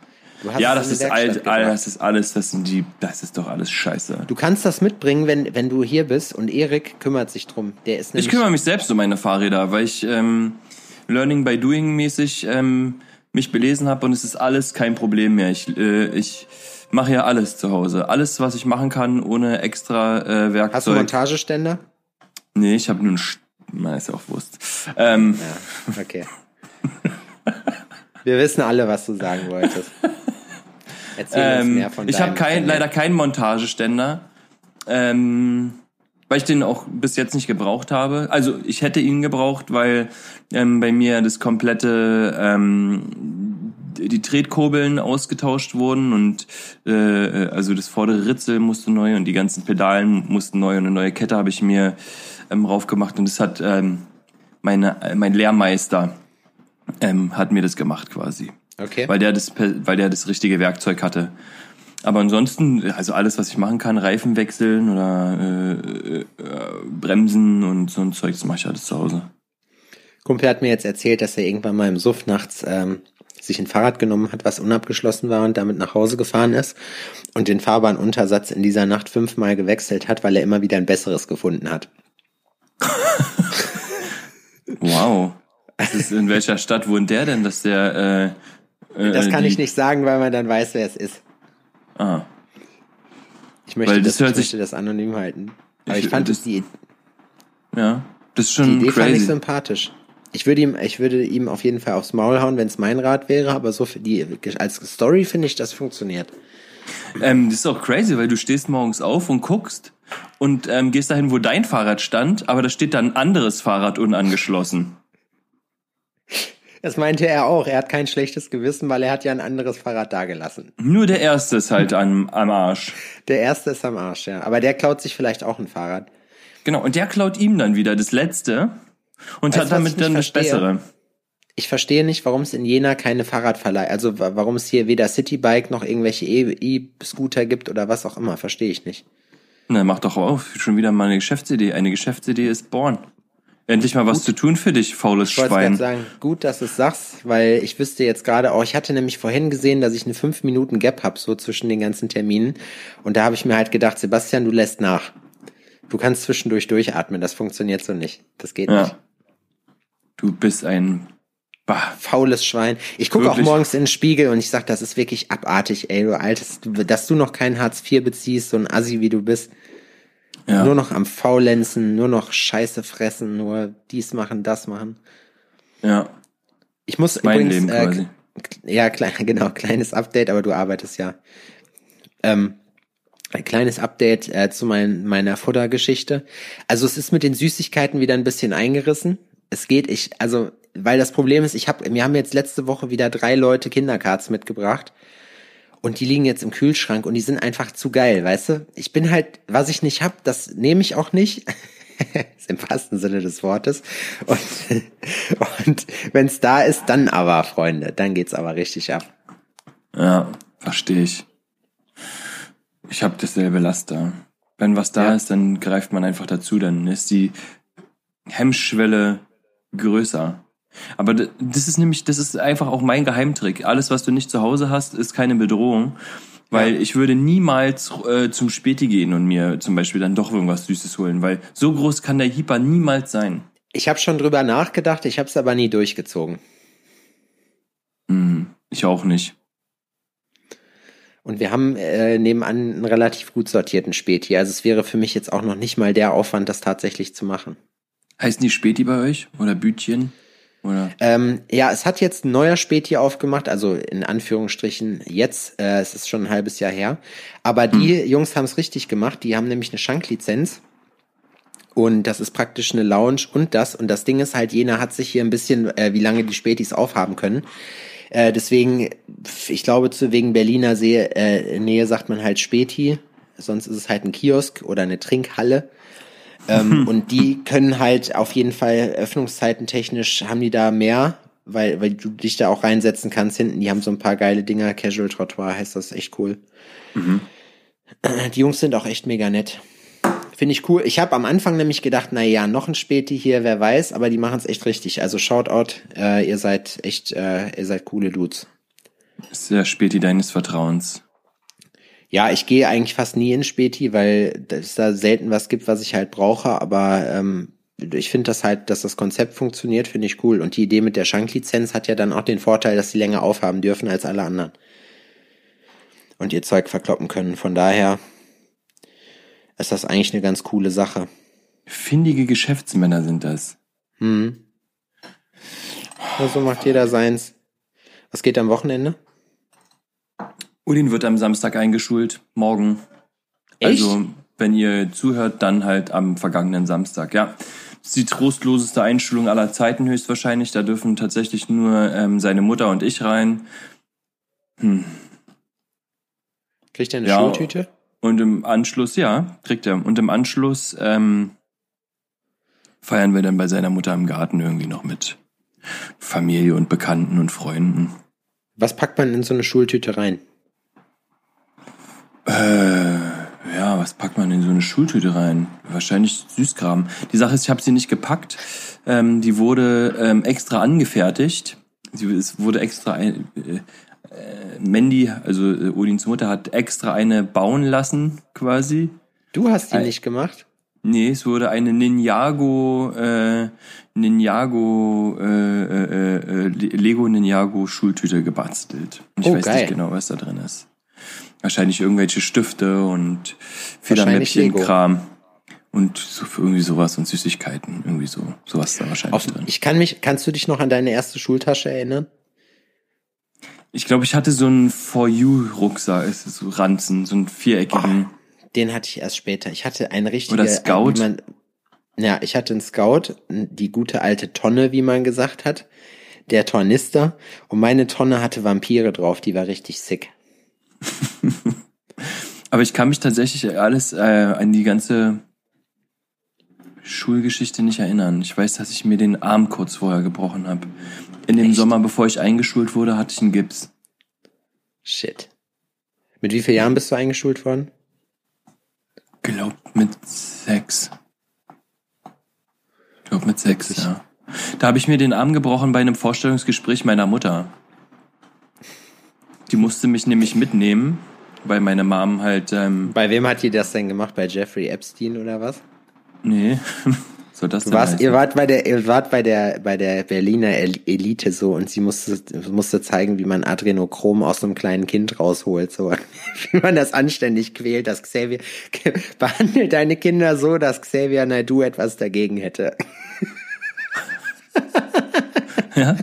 Ja, das ist alt, gebracht. das ist alles, das sind die, das ist doch alles Scheiße. Du kannst das mitbringen, wenn, wenn du hier bist und Erik kümmert sich drum. Der ist Ich kümmere mich selbst um meine Fahrräder, weil ich ähm, Learning by Doing mäßig ähm, mich belesen habe und es ist alles kein Problem mehr. Ich, äh, ich mache ja alles zu Hause. Alles, was ich machen kann, ohne extra äh, Hast du Werkzeug. Montageständer? Nee, ich habe nur ein... Sch Na, ist ja auch Wurst. Ähm, Ja, okay. Wir wissen alle, was du sagen wolltest. Erzähl uns ähm, mehr von ich habe kein, leider keinen Montageständer. Ähm, weil ich den auch bis jetzt nicht gebraucht habe. Also ich hätte ihn gebraucht, weil ähm, bei mir das komplette ähm, die Tretkurbeln ausgetauscht wurden und äh, also das vordere Ritzel musste neu und die ganzen Pedalen mussten neu und eine neue Kette habe ich mir ähm, raufgemacht und das hat ähm, meine äh, mein Lehrmeister ähm, hat mir das gemacht quasi Okay. weil der das, weil der das richtige Werkzeug hatte. Aber ansonsten, also alles, was ich machen kann, Reifen wechseln oder äh, äh, äh, Bremsen und so ein Zeug, das mache ich alles zu Hause. Kumpel hat mir jetzt erzählt, dass er irgendwann mal im Suff nachts ähm, sich ein Fahrrad genommen hat, was unabgeschlossen war und damit nach Hause gefahren ist und den Fahrbahnuntersatz in dieser Nacht fünfmal gewechselt hat, weil er immer wieder ein besseres gefunden hat. wow. Ist, in welcher Stadt wohnt der denn, dass der äh, äh, Das kann die... ich nicht sagen, weil man dann weiß, wer es ist. Ah. Ich möchte, weil das, das, ich möchte das anonym halten. Aber ich, ich fand das, die Ja, das ist schon die Idee crazy. fand ich sympathisch. Ich würde ihm, ich würde ihm auf jeden Fall aufs Maul hauen, wenn es mein Rad wäre, aber so für die, als Story finde ich, das funktioniert. Ähm, das ist auch crazy, weil du stehst morgens auf und guckst und ähm, gehst dahin, wo dein Fahrrad stand, aber da steht dann ein anderes Fahrrad unangeschlossen. Das meinte er auch. Er hat kein schlechtes Gewissen, weil er hat ja ein anderes Fahrrad dagelassen. Nur der erste ist halt am, am Arsch. Der erste ist am Arsch, ja. Aber der klaut sich vielleicht auch ein Fahrrad. Genau, und der klaut ihm dann wieder das letzte und weißt, hat damit dann das Bessere. Ich verstehe nicht, warum es in Jena keine Fahrradverleih, also warum es hier weder Citybike noch irgendwelche E-Scooter gibt oder was auch immer, verstehe ich nicht. Na, mach doch auf, schon wieder mal eine Geschäftsidee. Eine Geschäftsidee ist born. Endlich mal was gut. zu tun für dich, faules ich Schwein. Ich sagen, gut, dass du es sagst, weil ich wüsste jetzt gerade auch, ich hatte nämlich vorhin gesehen, dass ich eine 5 Minuten Gap hab so zwischen den ganzen Terminen. Und da habe ich mir halt gedacht, Sebastian, du lässt nach. Du kannst zwischendurch durchatmen, das funktioniert so nicht. Das geht ja. nicht. Du bist ein bah, faules Schwein. Ich gucke auch morgens in den Spiegel und ich sag, das ist wirklich abartig, ey, du altes, dass du noch kein Hartz IV beziehst, so ein Assi wie du bist. Ja. Nur noch am Faulenzen, nur noch Scheiße fressen, nur dies machen, das machen. Ja. Ich muss mein übrigens, Leben äh, quasi. ja, klein, genau, kleines Update, aber du arbeitest ja. Ähm, ein kleines Update äh, zu mein, meiner Futtergeschichte. Also es ist mit den Süßigkeiten wieder ein bisschen eingerissen es geht, ich, also, weil das Problem ist, ich habe, wir haben jetzt letzte Woche wieder drei Leute Kindercards mitgebracht und die liegen jetzt im Kühlschrank und die sind einfach zu geil, weißt du? Ich bin halt, was ich nicht hab, das nehme ich auch nicht. im wahrsten Sinne des Wortes. Und, und wenn es da ist, dann aber, Freunde, dann geht's aber richtig ab. Ja, verstehe ich. Ich habe dasselbe Laster. Wenn was da ja. ist, dann greift man einfach dazu, dann ist die Hemmschwelle größer. Aber das ist nämlich, das ist einfach auch mein Geheimtrick. Alles, was du nicht zu Hause hast, ist keine Bedrohung. Weil ja. ich würde niemals äh, zum Späti gehen und mir zum Beispiel dann doch irgendwas Süßes holen, weil so groß kann der Hyper niemals sein. Ich habe schon drüber nachgedacht, ich habe es aber nie durchgezogen. Hm, ich auch nicht. Und wir haben äh, nebenan einen relativ gut sortierten Späti. Also es wäre für mich jetzt auch noch nicht mal der Aufwand, das tatsächlich zu machen. Heißen die Späti bei euch? Oder Bütchen? Oder? Ähm, ja, es hat jetzt ein neuer Späti aufgemacht, also in Anführungsstrichen jetzt, äh, es ist schon ein halbes Jahr her. Aber die hm. Jungs haben es richtig gemacht, die haben nämlich eine Schanklizenz. Und das ist praktisch eine Lounge und das. Und das Ding ist halt, jener hat sich hier ein bisschen, äh, wie lange die Spätis aufhaben können. Äh, deswegen, ich glaube, zu wegen Berliner See, äh, Nähe sagt man halt Späti. Sonst ist es halt ein Kiosk oder eine Trinkhalle. Ähm, und die können halt auf jeden Fall Öffnungszeiten technisch haben die da mehr, weil, weil du dich da auch reinsetzen kannst hinten. Die haben so ein paar geile Dinger. Casual Trottoir heißt das echt cool. Mhm. Die Jungs sind auch echt mega nett. Finde ich cool. Ich habe am Anfang nämlich gedacht, na ja, noch ein Späti hier, wer weiß, aber die machen es echt richtig. Also Shoutout, äh, ihr seid echt, äh, ihr seid coole Dudes. Ist der Späti deines Vertrauens. Ja, ich gehe eigentlich fast nie in Späti, weil es da selten was gibt, was ich halt brauche, aber ähm, ich finde das halt, dass das Konzept funktioniert, finde ich cool. Und die Idee mit der Schanklizenz hat ja dann auch den Vorteil, dass sie länger aufhaben dürfen als alle anderen. Und ihr Zeug verkloppen können. Von daher ist das eigentlich eine ganz coole Sache. Findige Geschäftsmänner sind das. Hm. So macht jeder seins. Was geht am Wochenende? Udin wird am Samstag eingeschult, morgen. Echt? Also, wenn ihr zuhört, dann halt am vergangenen Samstag, ja. Das ist die trostloseste Einschulung aller Zeiten höchstwahrscheinlich. Da dürfen tatsächlich nur ähm, seine Mutter und ich rein. Hm. Kriegt er eine ja, Schultüte? Und im Anschluss, ja, kriegt er. Und im Anschluss ähm, feiern wir dann bei seiner Mutter im Garten irgendwie noch mit Familie und Bekannten und Freunden. Was packt man in so eine Schultüte rein? Äh, ja, was packt man in so eine Schultüte rein? Wahrscheinlich Süßkram. Die Sache ist, ich habe sie nicht gepackt. Ähm, die wurde ähm, extra angefertigt sie, es wurde extra ein, äh, äh, Mandy, also äh, Odins Mutter, hat extra eine bauen lassen, quasi. Du hast die Ei- nicht gemacht? Nee, es wurde eine Ninjago, äh, Ninjago, äh, äh, äh, Lego Ninjago Schultüte gebastelt. Und ich Oh, weiß geil. nicht genau, was da drin ist. Wahrscheinlich irgendwelche Stifte und. Federmäppchenkram. Und so, irgendwie sowas und Süßigkeiten. Irgendwie so, sowas da wahrscheinlich Auf, drin. ich kann mich, kannst du dich noch an deine erste Schultasche erinnern? Ich glaube, ich hatte so einen For You-Rucksack, es ist so Ranzen, so einen viereckigen. Den hatte ich erst später. Ich hatte einen richtigen. Oder Scout? Wie man, ja, ich hatte einen Scout, die gute alte Tonne, wie man gesagt hat. Der Tornister. Und meine Tonne hatte Vampire drauf, die war richtig sick. Aber ich kann mich tatsächlich alles äh, an die ganze Schulgeschichte nicht erinnern. Ich weiß, dass ich mir den Arm kurz vorher gebrochen habe. In dem Echt? Sommer, bevor ich eingeschult wurde, hatte ich einen Gips. Shit. Mit wie vielen Jahren bist du eingeschult worden? Glaubt mit sechs. Ich glaube mit sechs, ja. Da habe ich mir den Arm gebrochen bei einem Vorstellungsgespräch meiner Mutter. Die musste mich nämlich mitnehmen, weil meine Mom halt, ähm, Bei wem hat die das denn gemacht? Bei Jeffrey Epstein oder was? nee, soll das Du warst, heißen? ihr wart bei der, ihr wart bei der, bei der Berliner El- Elite so und sie musste, musste zeigen, wie man Adrenochrom aus einem kleinen Kind rausholt, so. Wie man das anständig quält, dass Xavier, behandelt deine Kinder so, dass Xavier Naidoo etwas dagegen hätte. Ja?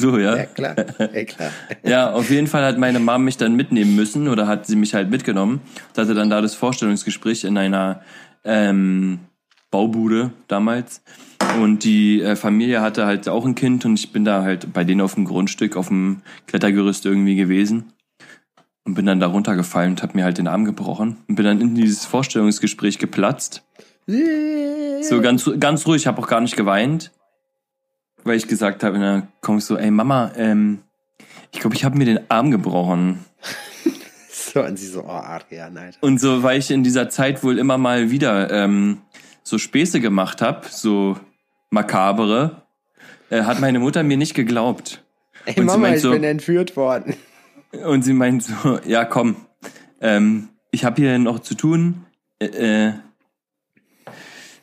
So, ja. Ja, klar. Ja, klar. Ja, auf jeden Fall hat meine Mom mich dann mitnehmen müssen oder hat sie mich halt mitgenommen. Ich hatte dann da das Vorstellungsgespräch in einer ähm, Baubude damals. Und die äh, Familie hatte halt auch ein Kind und ich bin da halt bei denen auf dem Grundstück, auf dem Klettergerüst irgendwie gewesen. Und bin dann da runtergefallen und hab mir halt den Arm gebrochen. Und bin dann in dieses Vorstellungsgespräch geplatzt. So ganz, ganz ruhig, ich habe auch gar nicht geweint. Weil ich gesagt habe, dann komm ich so, ey Mama, ähm, ich glaube, ich habe mir den Arm gebrochen. So, und sie so, oh, Adrian, Alter. Und so, weil ich in dieser Zeit wohl immer mal wieder ähm, so Späße gemacht habe, so makabere, äh, hat meine Mutter mir nicht geglaubt. Ey, und Mama, ich so- bin entführt worden. Und sie meint so, ja komm, ähm, ich habe hier noch zu tun, äh,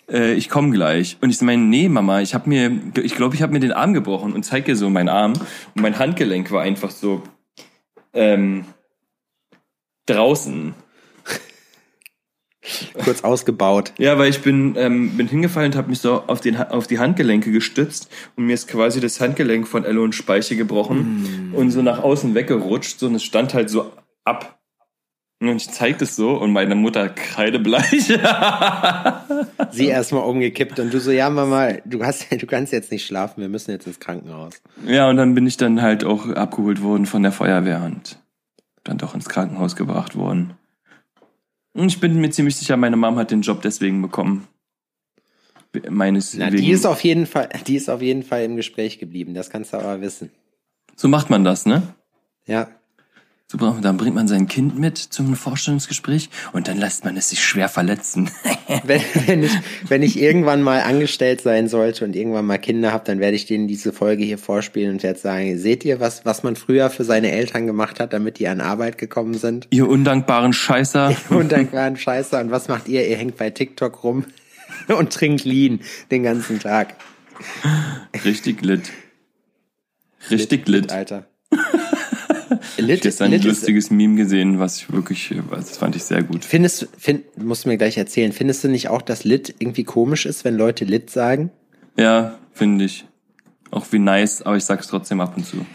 äh, ich komme gleich. Und ich meine, nee, Mama, ich habe mir, ich glaube, ich habe mir den Arm gebrochen und zeig ihr so meinen Arm. Und mein Handgelenk war einfach so ähm, draußen. Kurz ausgebaut. Ja, weil ich bin, ähm, bin hingefallen und habe mich so auf, den, auf die Handgelenke gestützt und mir ist quasi das Handgelenk von Ello und Speiche gebrochen und so nach außen weggerutscht so, und es stand halt so ab. Und ich zeig das so und meine Mutter kreidebleich. Sie erstmal umgekippt und du so, ja, Mama, du hast, du kannst jetzt nicht schlafen, wir müssen jetzt ins Krankenhaus. ja, und dann bin ich dann halt auch abgeholt worden von der Feuerwehr und dann doch ins Krankenhaus gebracht worden. Und ich bin mir ziemlich sicher, meine Mom hat den Job deswegen bekommen. Meines Na, die ist auf jeden Fall, die ist auf jeden Fall im Gespräch geblieben, das kannst du aber wissen. so macht man das, ne? Ja. So, dann bringt man sein Kind mit zum Vorstellungsgespräch und dann lässt man es sich schwer verletzen. Wenn, wenn, ich, wenn ich irgendwann mal angestellt sein sollte und irgendwann mal Kinder habe, dann werde ich denen diese Folge hier vorspielen und werde sagen, seht ihr, was, was man früher für seine Eltern gemacht hat, damit die an Arbeit gekommen sind? Ihr undankbaren Scheißer. Und dann waren Scheiße. Und was macht ihr? Ihr hängt bei TikTok rum und trinkt Lean den ganzen Tag. Richtig lit. Richtig lit. Alter. Ich Lit, habe gestern ein lustiges Meme gesehen, was ich wirklich, das fand ich sehr gut. findest, du- find, musst du mir gleich erzählen, findest du nicht auch, dass Lit irgendwie komisch ist, wenn Leute Lit sagen? Ja, finde ich. Auch wie nice, aber ich sag's trotzdem ab und zu.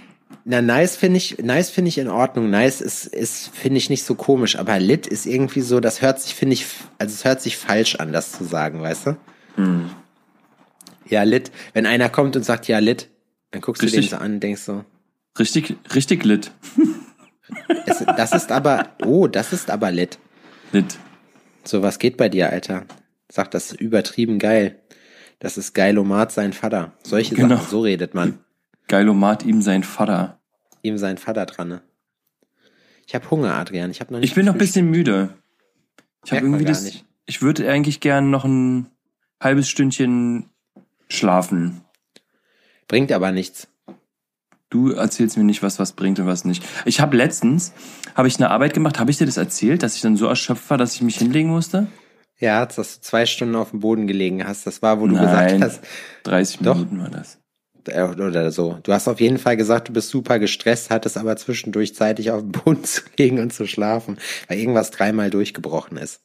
Na, nice finde ich, nice finde ich in Ordnung. Nice ist, ist finde ich nicht so komisch, aber lit ist irgendwie so, das hört sich, finde ich, also es hört sich falsch an, das zu sagen, weißt du? Hm. Ja, lit. Wenn einer kommt und sagt, ja, lit, dann guckst du Richtig. den so an und denkst so, Richtig, richtig lit. es, das ist aber, oh, das ist aber lit. Lit. So, was geht bei dir, Alter? Sagt das ist übertrieben geil. Das ist Geilomat sein Vater. Solche Genau. Sachen, so redet man. Geilomat ihm sein Vater. Ihm sein Vater dran, ne? Ich habe Hunger, Adrian. Ich habe noch nicht Ich bin noch ein bisschen müde. Ich habe irgendwie gar das. nicht. Ich würde eigentlich gern noch ein halbes Stündchen schlafen. Bringt aber nichts. Du erzählst mir nicht, was was bringt und was nicht. Ich habe letztens, habe ich eine Arbeit gemacht, habe ich dir das erzählt, dass ich dann so erschöpft war, dass ich mich hinlegen musste? Ja, dass du zwei Stunden auf dem Boden gelegen hast. Das war, wo du Nein, gesagt hast, 30 Doch. Minuten war das. oder so. Du hast auf jeden Fall gesagt, du bist super gestresst, hattest aber zwischendurch zeitig auf dem Boden zu liegen und zu schlafen, weil irgendwas dreimal durchgebrochen ist.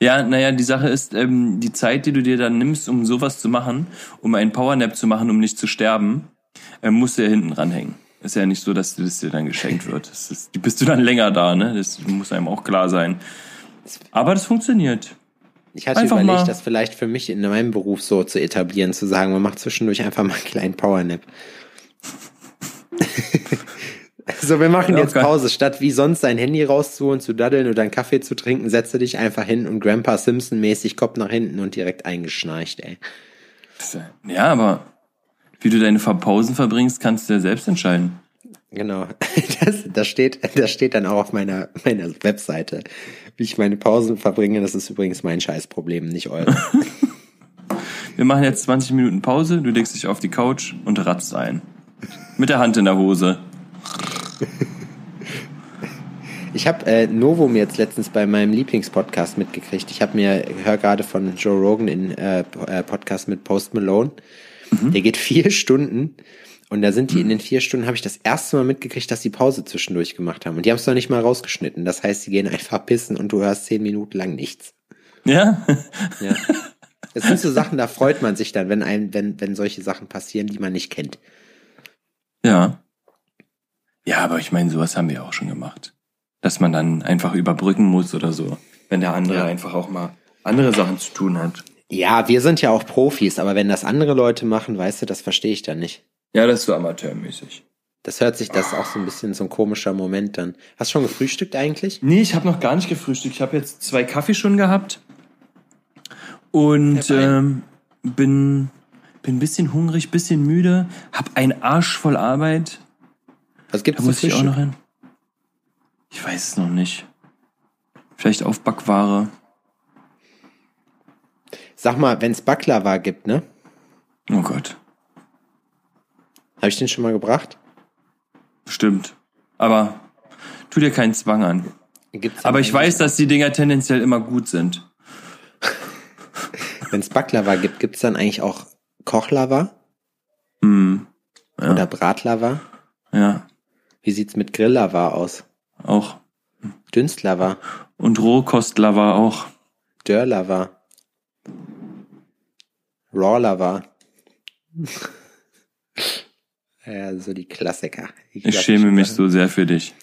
Ja, naja, die Sache ist, ähm, die Zeit, die du dir dann nimmst, um sowas zu machen, um einen Powernap zu machen, um nicht zu sterben, musst du ja hinten ranhängen. Ist ja nicht so, dass das dir dann geschenkt wird. Ist, bist du dann länger da, ne? Das muss einem auch klar sein. Aber das funktioniert. Ich hatte Einfach überlegt, mal- das vielleicht für mich in meinem Beruf so zu etablieren, zu sagen, man macht zwischendurch einfach mal einen kleinen Powernap. so, wir machen jetzt. Pause. Statt wie sonst dein Handy rauszuholen, zu daddeln oder einen Kaffee zu trinken, setze dich einfach hin und Grandpa Simpson mäßig Kopf nach hinten und direkt eingeschnarcht, ey. Ja, aber wie du deine Pausen verbringst, kannst du ja selbst entscheiden. Genau. Das, das, steht, das steht dann auch auf meiner, meiner Webseite. Wie ich meine Pausen verbringe, das ist übrigens mein Scheißproblem, nicht eure. Wir machen jetzt 20 Minuten Pause, du legst dich auf die Couch und ratzt ein. Mit der Hand in der Hose. Ich habe äh, Novum jetzt letztens bei meinem Lieblingspodcast mitgekriegt. Ich habe mir, höre gerade von Joe Rogan in äh, äh, Podcast mit Post Malone. Der geht vier Stunden und da sind die in den vier Stunden, habe ich das erste Mal mitgekriegt, dass die Pause zwischendurch gemacht haben. Und die haben es noch nicht mal rausgeschnitten. Das heißt, die gehen einfach pissen und du hörst zehn Minuten lang nichts. Ja? Ja. Das sind so Sachen, da freut man sich dann, wenn einem, wenn, wenn solche Sachen passieren, die man nicht kennt. Ja. Ja, aber ich meine, sowas haben wir auch schon gemacht. Dass man dann einfach überbrücken muss oder so. Wenn der andere Ja. einfach auch mal andere Sachen zu tun hat. Ja, wir sind ja auch Profis, aber wenn das andere Leute machen, weißt du, das verstehe ich dann nicht. Ja, das ist so amateurmäßig. Das hört sich das ist auch so ein bisschen so ein komischer Moment dann. Hast du schon gefrühstückt eigentlich? Nee, ich habe noch gar nicht gefrühstückt. Ich habe jetzt zwei Kaffee schon gehabt. Und ähm, bin, bin ein bisschen hungrig, bisschen müde. Hab einen Arsch voll Arbeit. Was gibt's Da muss ich auch noch hin. Ich weiß es noch nicht. Vielleicht Aufbackware. Sag mal, wenn's Baklava gibt, ne? Oh Gott. Habe ich den schon mal gebracht? Stimmt. Aber tu dir keinen Zwang an. Gibt's Aber ich weiß, dass die Dinger tendenziell immer gut sind. Wenn's Baklava gibt, gibt's dann eigentlich auch Kochlava Hm. oder Bratlava? Ja, Wie sieht's mit Grilllava aus? auch. Dünstlava, Und Rohkostlava auch. Dörrlava, Rawlava. ja, so die Klassiker. Ich glaub, schäme mich so sehr für dich.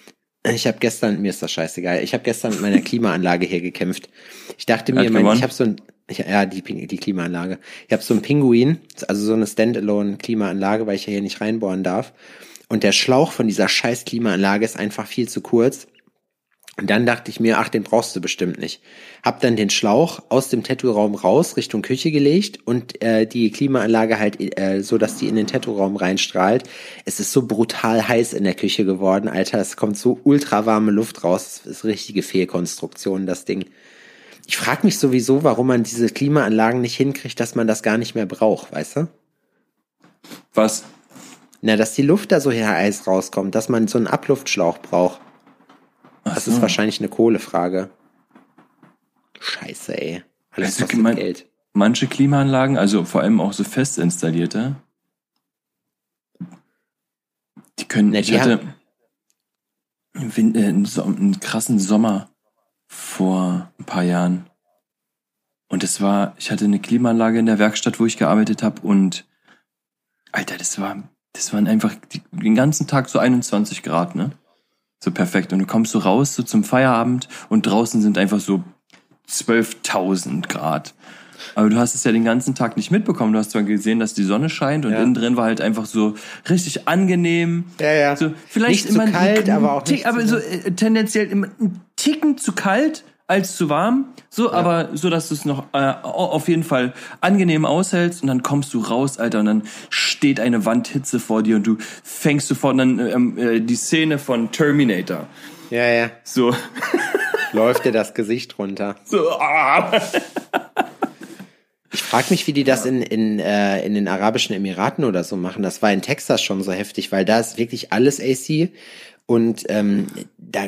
Ich habe gestern, mir ist das scheißegal, ich habe gestern mit meiner Klimaanlage hier gekämpft. Ich dachte mir, mein, ich habe so ein, ich, ja, die, die Klimaanlage. Ich habe so ein Pinguin, also so eine Standalone-Klimaanlage, weil ich ja hier nicht reinbohren darf. Und der Schlauch von dieser scheiß Klimaanlage ist einfach viel zu kurz. Und dann dachte ich mir, ach, den brauchst du bestimmt nicht. Hab dann den Schlauch aus dem Tattoo-Raum raus Richtung Küche gelegt und äh, die Klimaanlage halt äh, so, dass die in den Tattoo-Raum reinstrahlt. Es ist so brutal heiß in der Küche geworden, Alter. Es kommt so ultra warme Luft raus. Das ist richtige Fehlkonstruktion, das Ding. Ich frage mich sowieso, warum man diese Klimaanlagen nicht hinkriegt, dass man das gar nicht mehr braucht, weißt du? Was? Na, dass die Luft da so her Eis rauskommt, dass man so einen Abluftschlauch braucht. Das so. ist wahrscheinlich eine Kohlefrage. Scheiße, ey. Alles Also, kostet mein- Geld. Manche Klimaanlagen, also vor allem auch so fest installierte, die können, Na, ich die hatte einen, Win- äh, einen krassen Sommer vor ein paar Jahren. Und es war, ich hatte eine Klimaanlage in der Werkstatt, wo ich gearbeitet habe und Alter, das war, das waren einfach die, den ganzen Tag so 21 Grad, ne? So perfekt. Und du kommst so raus, so zum Feierabend und draußen sind einfach so 12.000 Grad. Aber du hast es ja den ganzen Tag nicht mitbekommen. Du hast zwar gesehen, dass die Sonne scheint und Ja. innen drin war halt einfach so richtig angenehm. Ja, ja. So, vielleicht Nicht zu immer ein- kalt, aber auch Tick, nicht aber zu- so äh, tendenziell immer ein Ticken zu kalt als zu warm. So, aber so, dass du es noch äh, auf jeden Fall angenehm aushältst und dann kommst du raus, Alter, und dann steht eine Wandhitze vor dir und du fängst sofort dann ähm, äh, die Szene von Terminator. Ja, ja. So, Läuft dir das Gesicht runter. so ah. Ich frage mich, wie die das in, in, äh, in den Arabischen Emiraten oder so machen. Das war in Texas schon so heftig, weil da ist wirklich alles AC. Und ähm, da,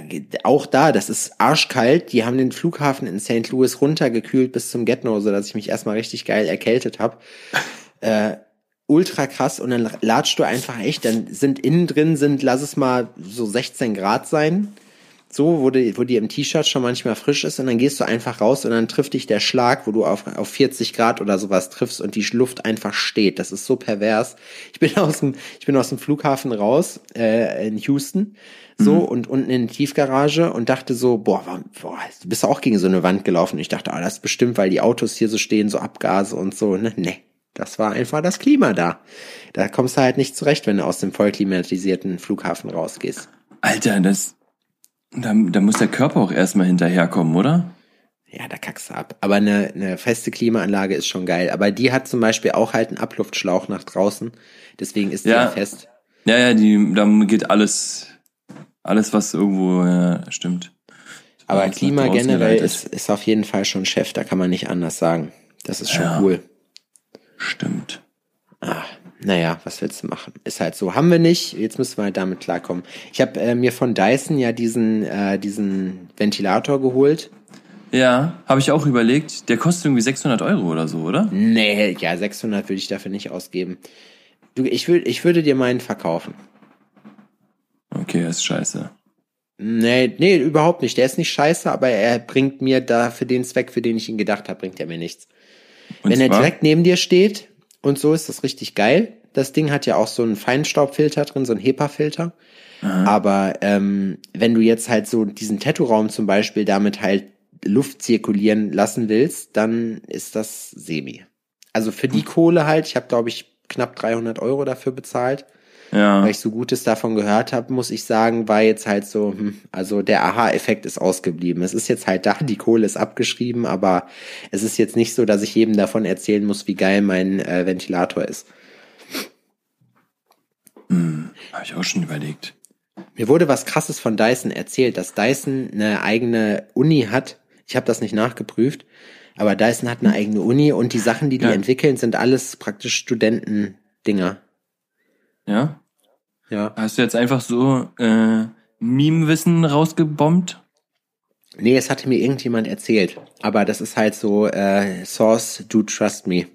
auch da, das ist arschkalt. Die haben den Flughafen in St. Louis runtergekühlt bis zum Get-No, so dass ich mich erstmal richtig geil erkältet habe. Äh, ultra krass. Und dann latschst du einfach echt, dann sind innen drin sind, lass es mal so 16 Grad sein so, wo, die, wo die im T-Shirt schon manchmal frisch ist und dann gehst du einfach raus und dann trifft dich der Schlag, wo du auf, auf 40 Grad oder sowas triffst und die Luft einfach steht. Das ist so pervers. Ich bin aus dem, ich bin aus dem Flughafen raus, äh, in Houston, so, mhm. und unten in die Tiefgarage und dachte so, boah, boah, du bist auch gegen so eine Wand gelaufen. Ich dachte, ah, das ist bestimmt, weil die Autos hier so stehen, so Abgase und so, ne? Nee. Das war einfach das Klima da. Da kommst du halt nicht zurecht, wenn du aus dem voll klimatisierten Flughafen rausgehst. Alter, das, da, da muss der Körper auch erstmal hinterherkommen, oder? Ja, da kackst du ab. Aber eine, eine feste Klimaanlage ist schon geil. Aber die hat zum Beispiel auch halt einen Abluftschlauch nach draußen. Deswegen ist die ja fest. Ja, ja, die, da geht alles, alles, was irgendwo, ja, stimmt. Aber Klima generell ist, ist auf jeden Fall schon Chef, da kann man nicht anders sagen. Das ist schon ja, cool. Stimmt. Ah, naja, was willst du machen? Ist halt so. Haben wir nicht, jetzt müssen wir halt damit klarkommen. Ich habe äh, mir von Dyson ja diesen, äh, diesen Ventilator geholt. Ja, habe ich auch überlegt. Der kostet irgendwie 600 Euro oder so, oder? Nee, ja, 600 würde ich dafür nicht ausgeben. Du, ich, würd, ich würde dir meinen verkaufen. Okay, ist scheiße. Nee, nee, überhaupt nicht. Der ist nicht scheiße, aber er bringt mir da für den Zweck, für den ich ihn gedacht habe, bringt er mir nichts. Und Wenn zwar? er direkt neben dir steht, und so ist das richtig geil. Das Ding hat ja auch so einen Feinstaubfilter drin, so einen HEPA-Filter. Aber ähm, wenn du jetzt halt so diesen Tattoo-Raum zum Beispiel damit halt Luft zirkulieren lassen willst, dann ist das semi. Also für die Kohle halt, ich habe glaube ich knapp 300 Euro dafür bezahlt. Ja. Weil ich so Gutes davon gehört habe, muss ich sagen, war jetzt halt so, hm, also der Aha-Effekt ist ausgeblieben. Es ist jetzt halt da, die Kohle ist abgeschrieben, aber es ist jetzt nicht so, dass ich jedem davon erzählen muss, wie geil mein äh, Ventilator ist. Hm, habe ich auch schon überlegt. Mir wurde was Krasses von Dyson erzählt, dass Dyson eine eigene Uni hat. Ich habe das nicht nachgeprüft, aber Dyson hat eine eigene Uni und die Sachen, die die ja. entwickeln, sind alles praktisch Studentendinger. Ja? Ja. Hast du jetzt einfach so äh, Meme-Wissen rausgebombt? Nee, es hatte mir irgendjemand erzählt. Aber das ist halt so, äh, Source, do trust me.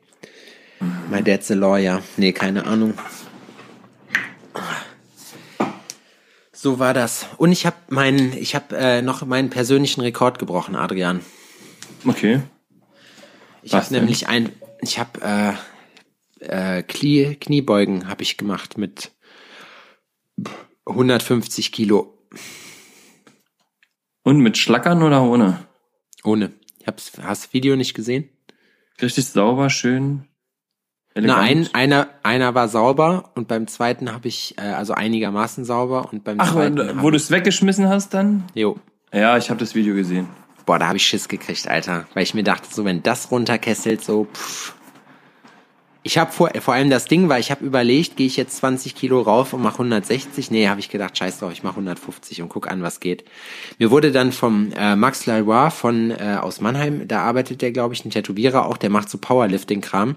My dad's a lawyer. Nee, keine Ahnung. So war das. Und ich habe meinen, ich habe äh, noch meinen persönlichen Rekord gebrochen, Adrian. Okay. Ich habe nämlich ein, ich habe äh, äh, Knie, Kniebeugen habe ich gemacht mit 150 Kilo. Und mit Schlackern oder ohne? Ohne. Ich hab's, hast das Video nicht gesehen? Richtig sauber, schön. Elegant. Na, ein, einer, einer war sauber und beim zweiten habe ich, äh, also einigermaßen sauber und beim Ach, zweiten. wo du es weggeschmissen hast dann? Jo. Ja, ich habe das Video gesehen. Boah, da habe ich Schiss gekriegt, Alter. Weil ich mir dachte, so wenn das runterkesselt, so, pff, ich habe vor, vor allem das Ding war, ich habe überlegt, gehe ich jetzt 20 Kilo rauf und mache 160? Nee, habe ich gedacht, scheiß drauf, ich mache 150 und guck an, was geht. Mir wurde dann vom äh, Max Lalois von äh, aus Mannheim, da arbeitet der, glaube ich, ein Tätowierer auch, der macht so Powerlifting-Kram.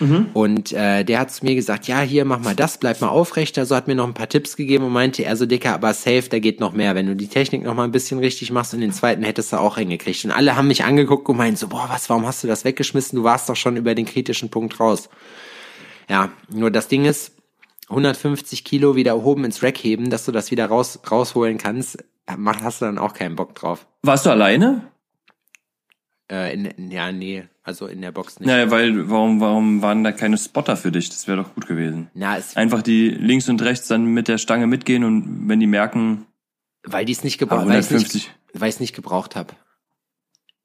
Mhm. Und äh, der hat zu mir gesagt, ja, hier, mach mal das, bleib mal aufrechter. So hat mir noch ein paar Tipps gegeben und meinte, er so dicker, aber safe, da geht noch mehr. Wenn du die Technik noch mal ein bisschen richtig machst und den zweiten hättest du auch hingekriegt. Und alle haben mich angeguckt und meint so, boah, was, warum hast du das weggeschmissen? Du warst doch schon über den kritischen Punkt raus. Ja, nur das Ding ist, 150 Kilo wieder oben ins Rack heben, dass du das wieder raus, rausholen kannst, hast du dann auch keinen Bock drauf. Warst du alleine? Äh, in, ja, nee, also in der Box nicht. Naja, weil, warum, warum waren da keine Spotter für dich? Das wäre doch gut gewesen. Na, es Einfach die links und rechts dann mit der Stange mitgehen und wenn die merken. Weil die es nicht gebraucht, weil ich nicht, weil ich nicht gebraucht habe.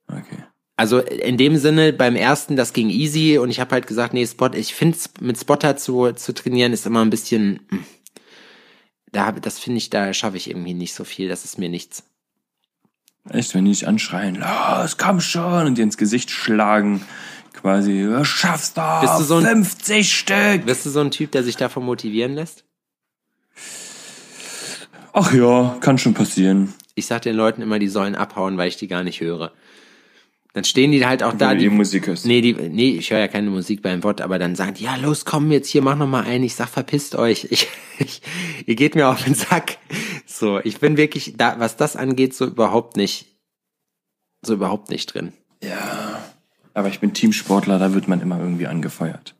Okay also in dem Sinne beim ersten, das ging easy und ich habe halt gesagt, nee, Spot, ich finde mit Spotter zu, zu trainieren ist immer ein bisschen, hm, da das finde ich, da schaffe ich irgendwie nicht so viel, das ist mir nichts. Echt, wenn die dich anschreien, los, komm schon und dir ins Gesicht schlagen, quasi, schaffst doch, bist du so ein, 50 Stück. Bist du so ein Typ, der sich davon motivieren lässt? Ach ja, kann schon passieren. Ich sag den Leuten immer, die sollen abhauen, weil ich die gar nicht höre. Dann stehen die halt auch da. Wenn du Die, die Musik hörst. nee, die, nee, ich höre ja keine Musik beim Bot, aber dann sagen die, ja, los, komm jetzt hier, mach noch mal ein. Ich sag, verpisst euch. Ich, ich, ihr geht mir auf den Sack. So, ich bin wirklich, da, was das angeht, so überhaupt nicht, so überhaupt nicht drin. Ja. Aber ich bin Teamsportler, da wird man immer irgendwie angefeuert.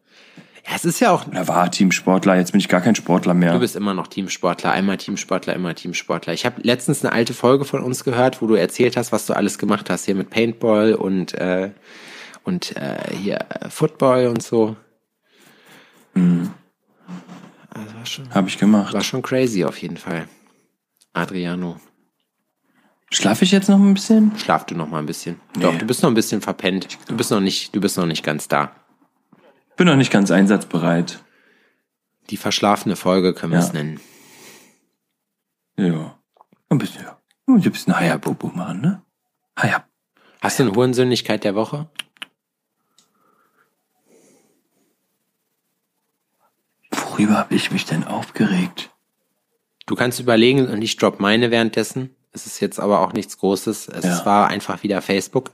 Ja, es ist ja auch, Oder war Teamsportler, jetzt bin ich gar kein Sportler mehr. Du bist immer noch Teamsportler, einmal Teamsportler, immer Teamsportler. Ich habe letztens eine alte Folge von uns gehört, wo du erzählt hast, was du alles gemacht hast hier mit Paintball und äh, und äh, hier äh, Football und so. Also war schon, Habe ich gemacht. war schon crazy auf jeden Fall. Adriano, Schlafe ich jetzt noch ein bisschen? schlaf du noch mal ein bisschen. Doch, du bist noch ein bisschen verpennt. Du bist noch nicht, du bist noch nicht ganz da. Bin noch nicht ganz einsatzbereit. Die verschlafene Folge können wir Ja. es nennen. Ja. Ein bisschen, ja. Ein bisschen Hayabubu machen, ne? Hayab. Hast du eine Hurensöhnlichkeit der Woche? Worüber habe ich mich denn aufgeregt? Du kannst überlegen und ich drop meine währenddessen. Es ist jetzt aber auch nichts Großes. Es Ja. war einfach wieder Facebook.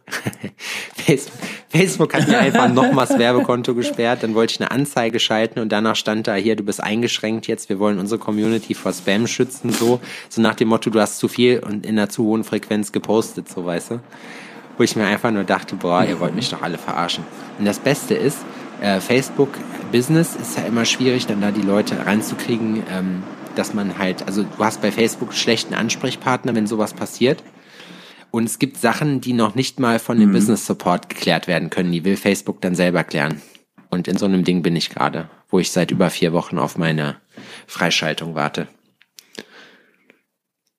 Facebook. Facebook hat mir einfach nochmals Werbekonto gesperrt. Dann wollte ich eine Anzeige schalten und danach stand da hier, du bist eingeschränkt jetzt. Wir wollen unsere Community vor Spam schützen. So, so nach dem Motto, du hast zu viel und in einer zu hohen Frequenz gepostet, so weißt du. Wo ich mir einfach nur dachte, boah, ihr wollt mich doch alle verarschen. Und das Beste ist, äh, Facebook Business ist ja immer schwierig, dann da die Leute reinzukriegen, ähm, dass man halt, also du hast bei Facebook schlechten Ansprechpartner, wenn sowas passiert. Und es gibt Sachen, die noch nicht mal von dem Business Support geklärt werden können. Die will Facebook dann selber klären. Und in so einem Ding bin ich gerade, wo ich seit über vier Wochen auf meine Freischaltung warte.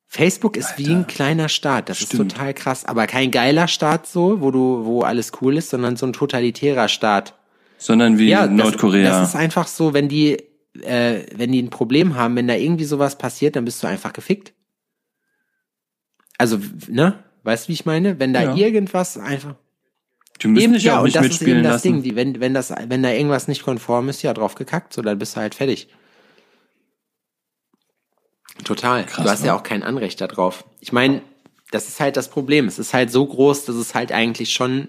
Facebook ist wie ein kleiner Staat. Das Stimmt. ist total krass. Aber kein geiler Staat so, wo du, wo alles cool ist, sondern so ein totalitärer Staat. Sondern wie Ja, das- Nordkorea. Das ist einfach so, wenn die, äh, wenn die ein Problem haben, wenn da irgendwie sowas passiert, dann bist du einfach gefickt. Also, ne? Weißt du, wie ich meine? Wenn da Ja. irgendwas einfach. die müssen Eben, dich ja, auch und nicht das ist mitspielen eben das lassen. Ding. Die, wenn, wenn das, wenn da irgendwas nicht konform ist, ja, drauf gekackt, so, dann bist du halt fertig. Total. Krass, du hast ja ne? auch kein Anrecht darauf. Ich meine, das ist halt das Problem. Es ist halt so groß, dass es halt eigentlich schon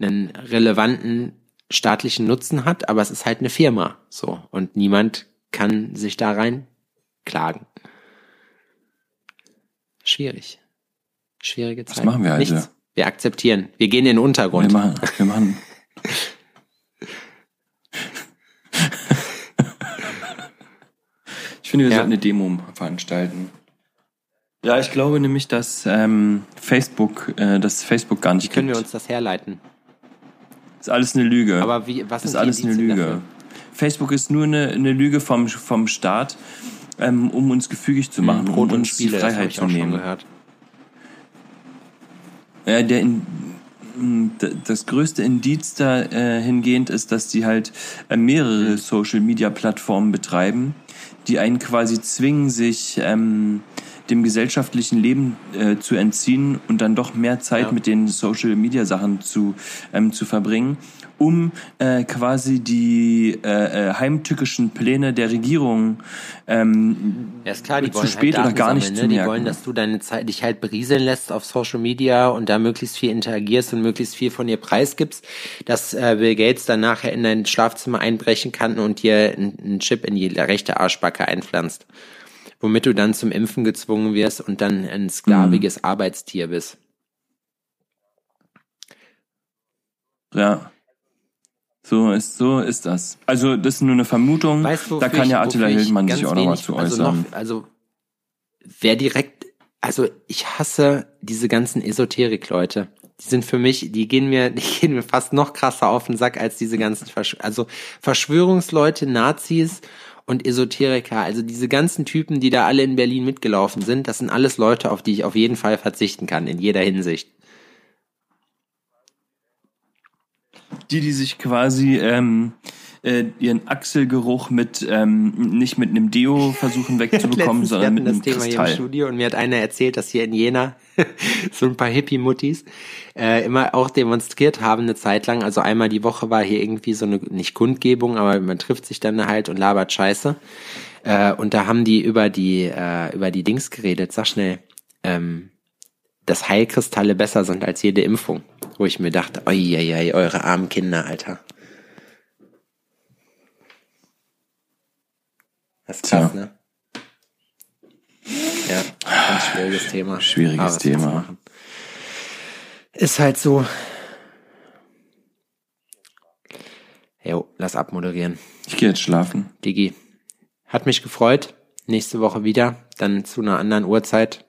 einen relevanten staatlichen Nutzen hat, aber es ist halt eine Firma, so. Und niemand kann sich da rein klagen. Schwierig. Schwierige Zeit. machen wir also? Nichts. Wir akzeptieren. Wir gehen in den Untergrund. Wir machen, wir machen. ich finde, wir Ja. sollten eine Demo veranstalten. Ja, ich glaube nämlich, dass ähm, Facebook, äh, dass Facebook gar nicht Wie können wir gibt. uns das herleiten? Ist alles eine Lüge. Aber wie, was das ist alles eine Lüge. dafür? Facebook ist nur eine, eine Lüge vom, vom Staat, ähm, um uns gefügig zu machen, Brot um und uns Spiele, die Freiheit zu nehmen. Ja, der in, m, d- das größte Indiz da äh, ist, dass die halt äh, mehrere Social Media Plattformen betreiben, die einen quasi zwingen, sich ähm, dem gesellschaftlichen Leben äh, zu entziehen und dann doch mehr Zeit Ja. mit den Social Media Sachen zu, ähm, zu verbringen, um äh, quasi die äh, äh, heimtückischen Pläne der Regierung ähm, Ja, ist klar, die zu wollen spät halt oder gar nicht sammeln, zu ne? Die merken. wollen, dass du deine Zeit, dich halt berieseln lässt auf Social Media und da möglichst viel interagierst und möglichst viel von dir preisgibst, dass äh, Bill Gates dann nachher in dein Schlafzimmer einbrechen kann und dir einen Chip in die rechte Arschbacke einpflanzt. Womit du dann zum Impfen gezwungen wirst und dann ein sklaviges Mhm. Arbeitstier bist. Ja. So ist, so ist das. Also, das ist nur eine Vermutung. Weißt da kann ja Attila Hildmann sich auch nochmal zu also äußern. Noch, also wer direkt, also ich hasse diese ganzen Esoterik-Leute. Die sind für mich, die gehen mir, die gehen mir fast noch krasser auf den Sack als diese ganzen, Versch also Verschwörungsleute, Nazis und Esoteriker. Also diese ganzen Typen, die da alle in Berlin mitgelaufen sind, das sind alles Leute, auf die ich auf jeden Fall verzichten kann, in jeder Hinsicht. Die, die sich quasi ähm, äh, ihren Achselgeruch mit ähm, nicht mit einem Deo versuchen wegzubekommen, sondern mit einem das Thema hier im Kristall. Studio und mir hat einer erzählt, dass hier in Jena so ein paar Hippie-Muttis äh, immer auch demonstriert haben eine Zeit lang. Also einmal die Woche war hier irgendwie so eine, nicht Kundgebung, aber man trifft sich dann halt und labert Scheiße. Äh, und da haben die über die, äh, über die Dings geredet. Sag schnell. Ähm, dass Heilkristalle besser sind als jede Impfung. Wo ich mir dachte, oi, oi, oi eure armen Kinder, Alter. Das ist krass, Tja. ne? Ja, ganz schwieriges Thema. Schwieriges Aber Thema. machen? Ist halt so. Jo, lass abmoderieren. Ich gehe jetzt schlafen. Digi. Hat mich gefreut. Nächste Woche wieder. Dann zu einer anderen Uhrzeit.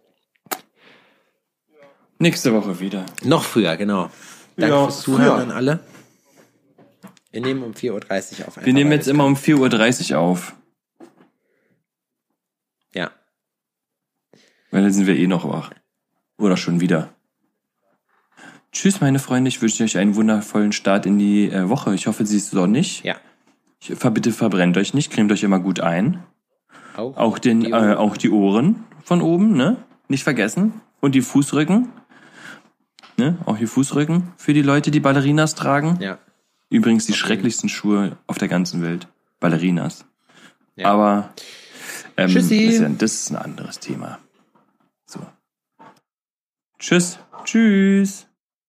Nächste Woche wieder. Noch früher, genau. Danke Ja, fürs Zuhören früher. an alle. Wir nehmen um 4.30 Uhr auf. Wir nehmen jetzt immer um 4.30 Uhr auf, Ja. Weil dann sind wir eh noch wach. Oder schon wieder. Tschüss, meine Freunde. Ich wünsche euch einen wundervollen Start in die äh, Woche. Ich hoffe, sie ist sonnig. Ja. Ich, ver- bitte verbrennt euch nicht, cremt euch immer gut ein. Auch, Auch, den, die äh, Ohren. auch die Ohren von oben, ne? Nicht vergessen. Und die Fußrücken. Ne? Auch die Fußrücken für die Leute, die Ballerinas tragen. Ja. Übrigens die schrecklichsten Schuhe auf der ganzen Welt. Ballerinas. Ja. Aber ähm, das, Tschüssi. ist ja, das ist ein anderes Thema. Tschüss. Tschüss.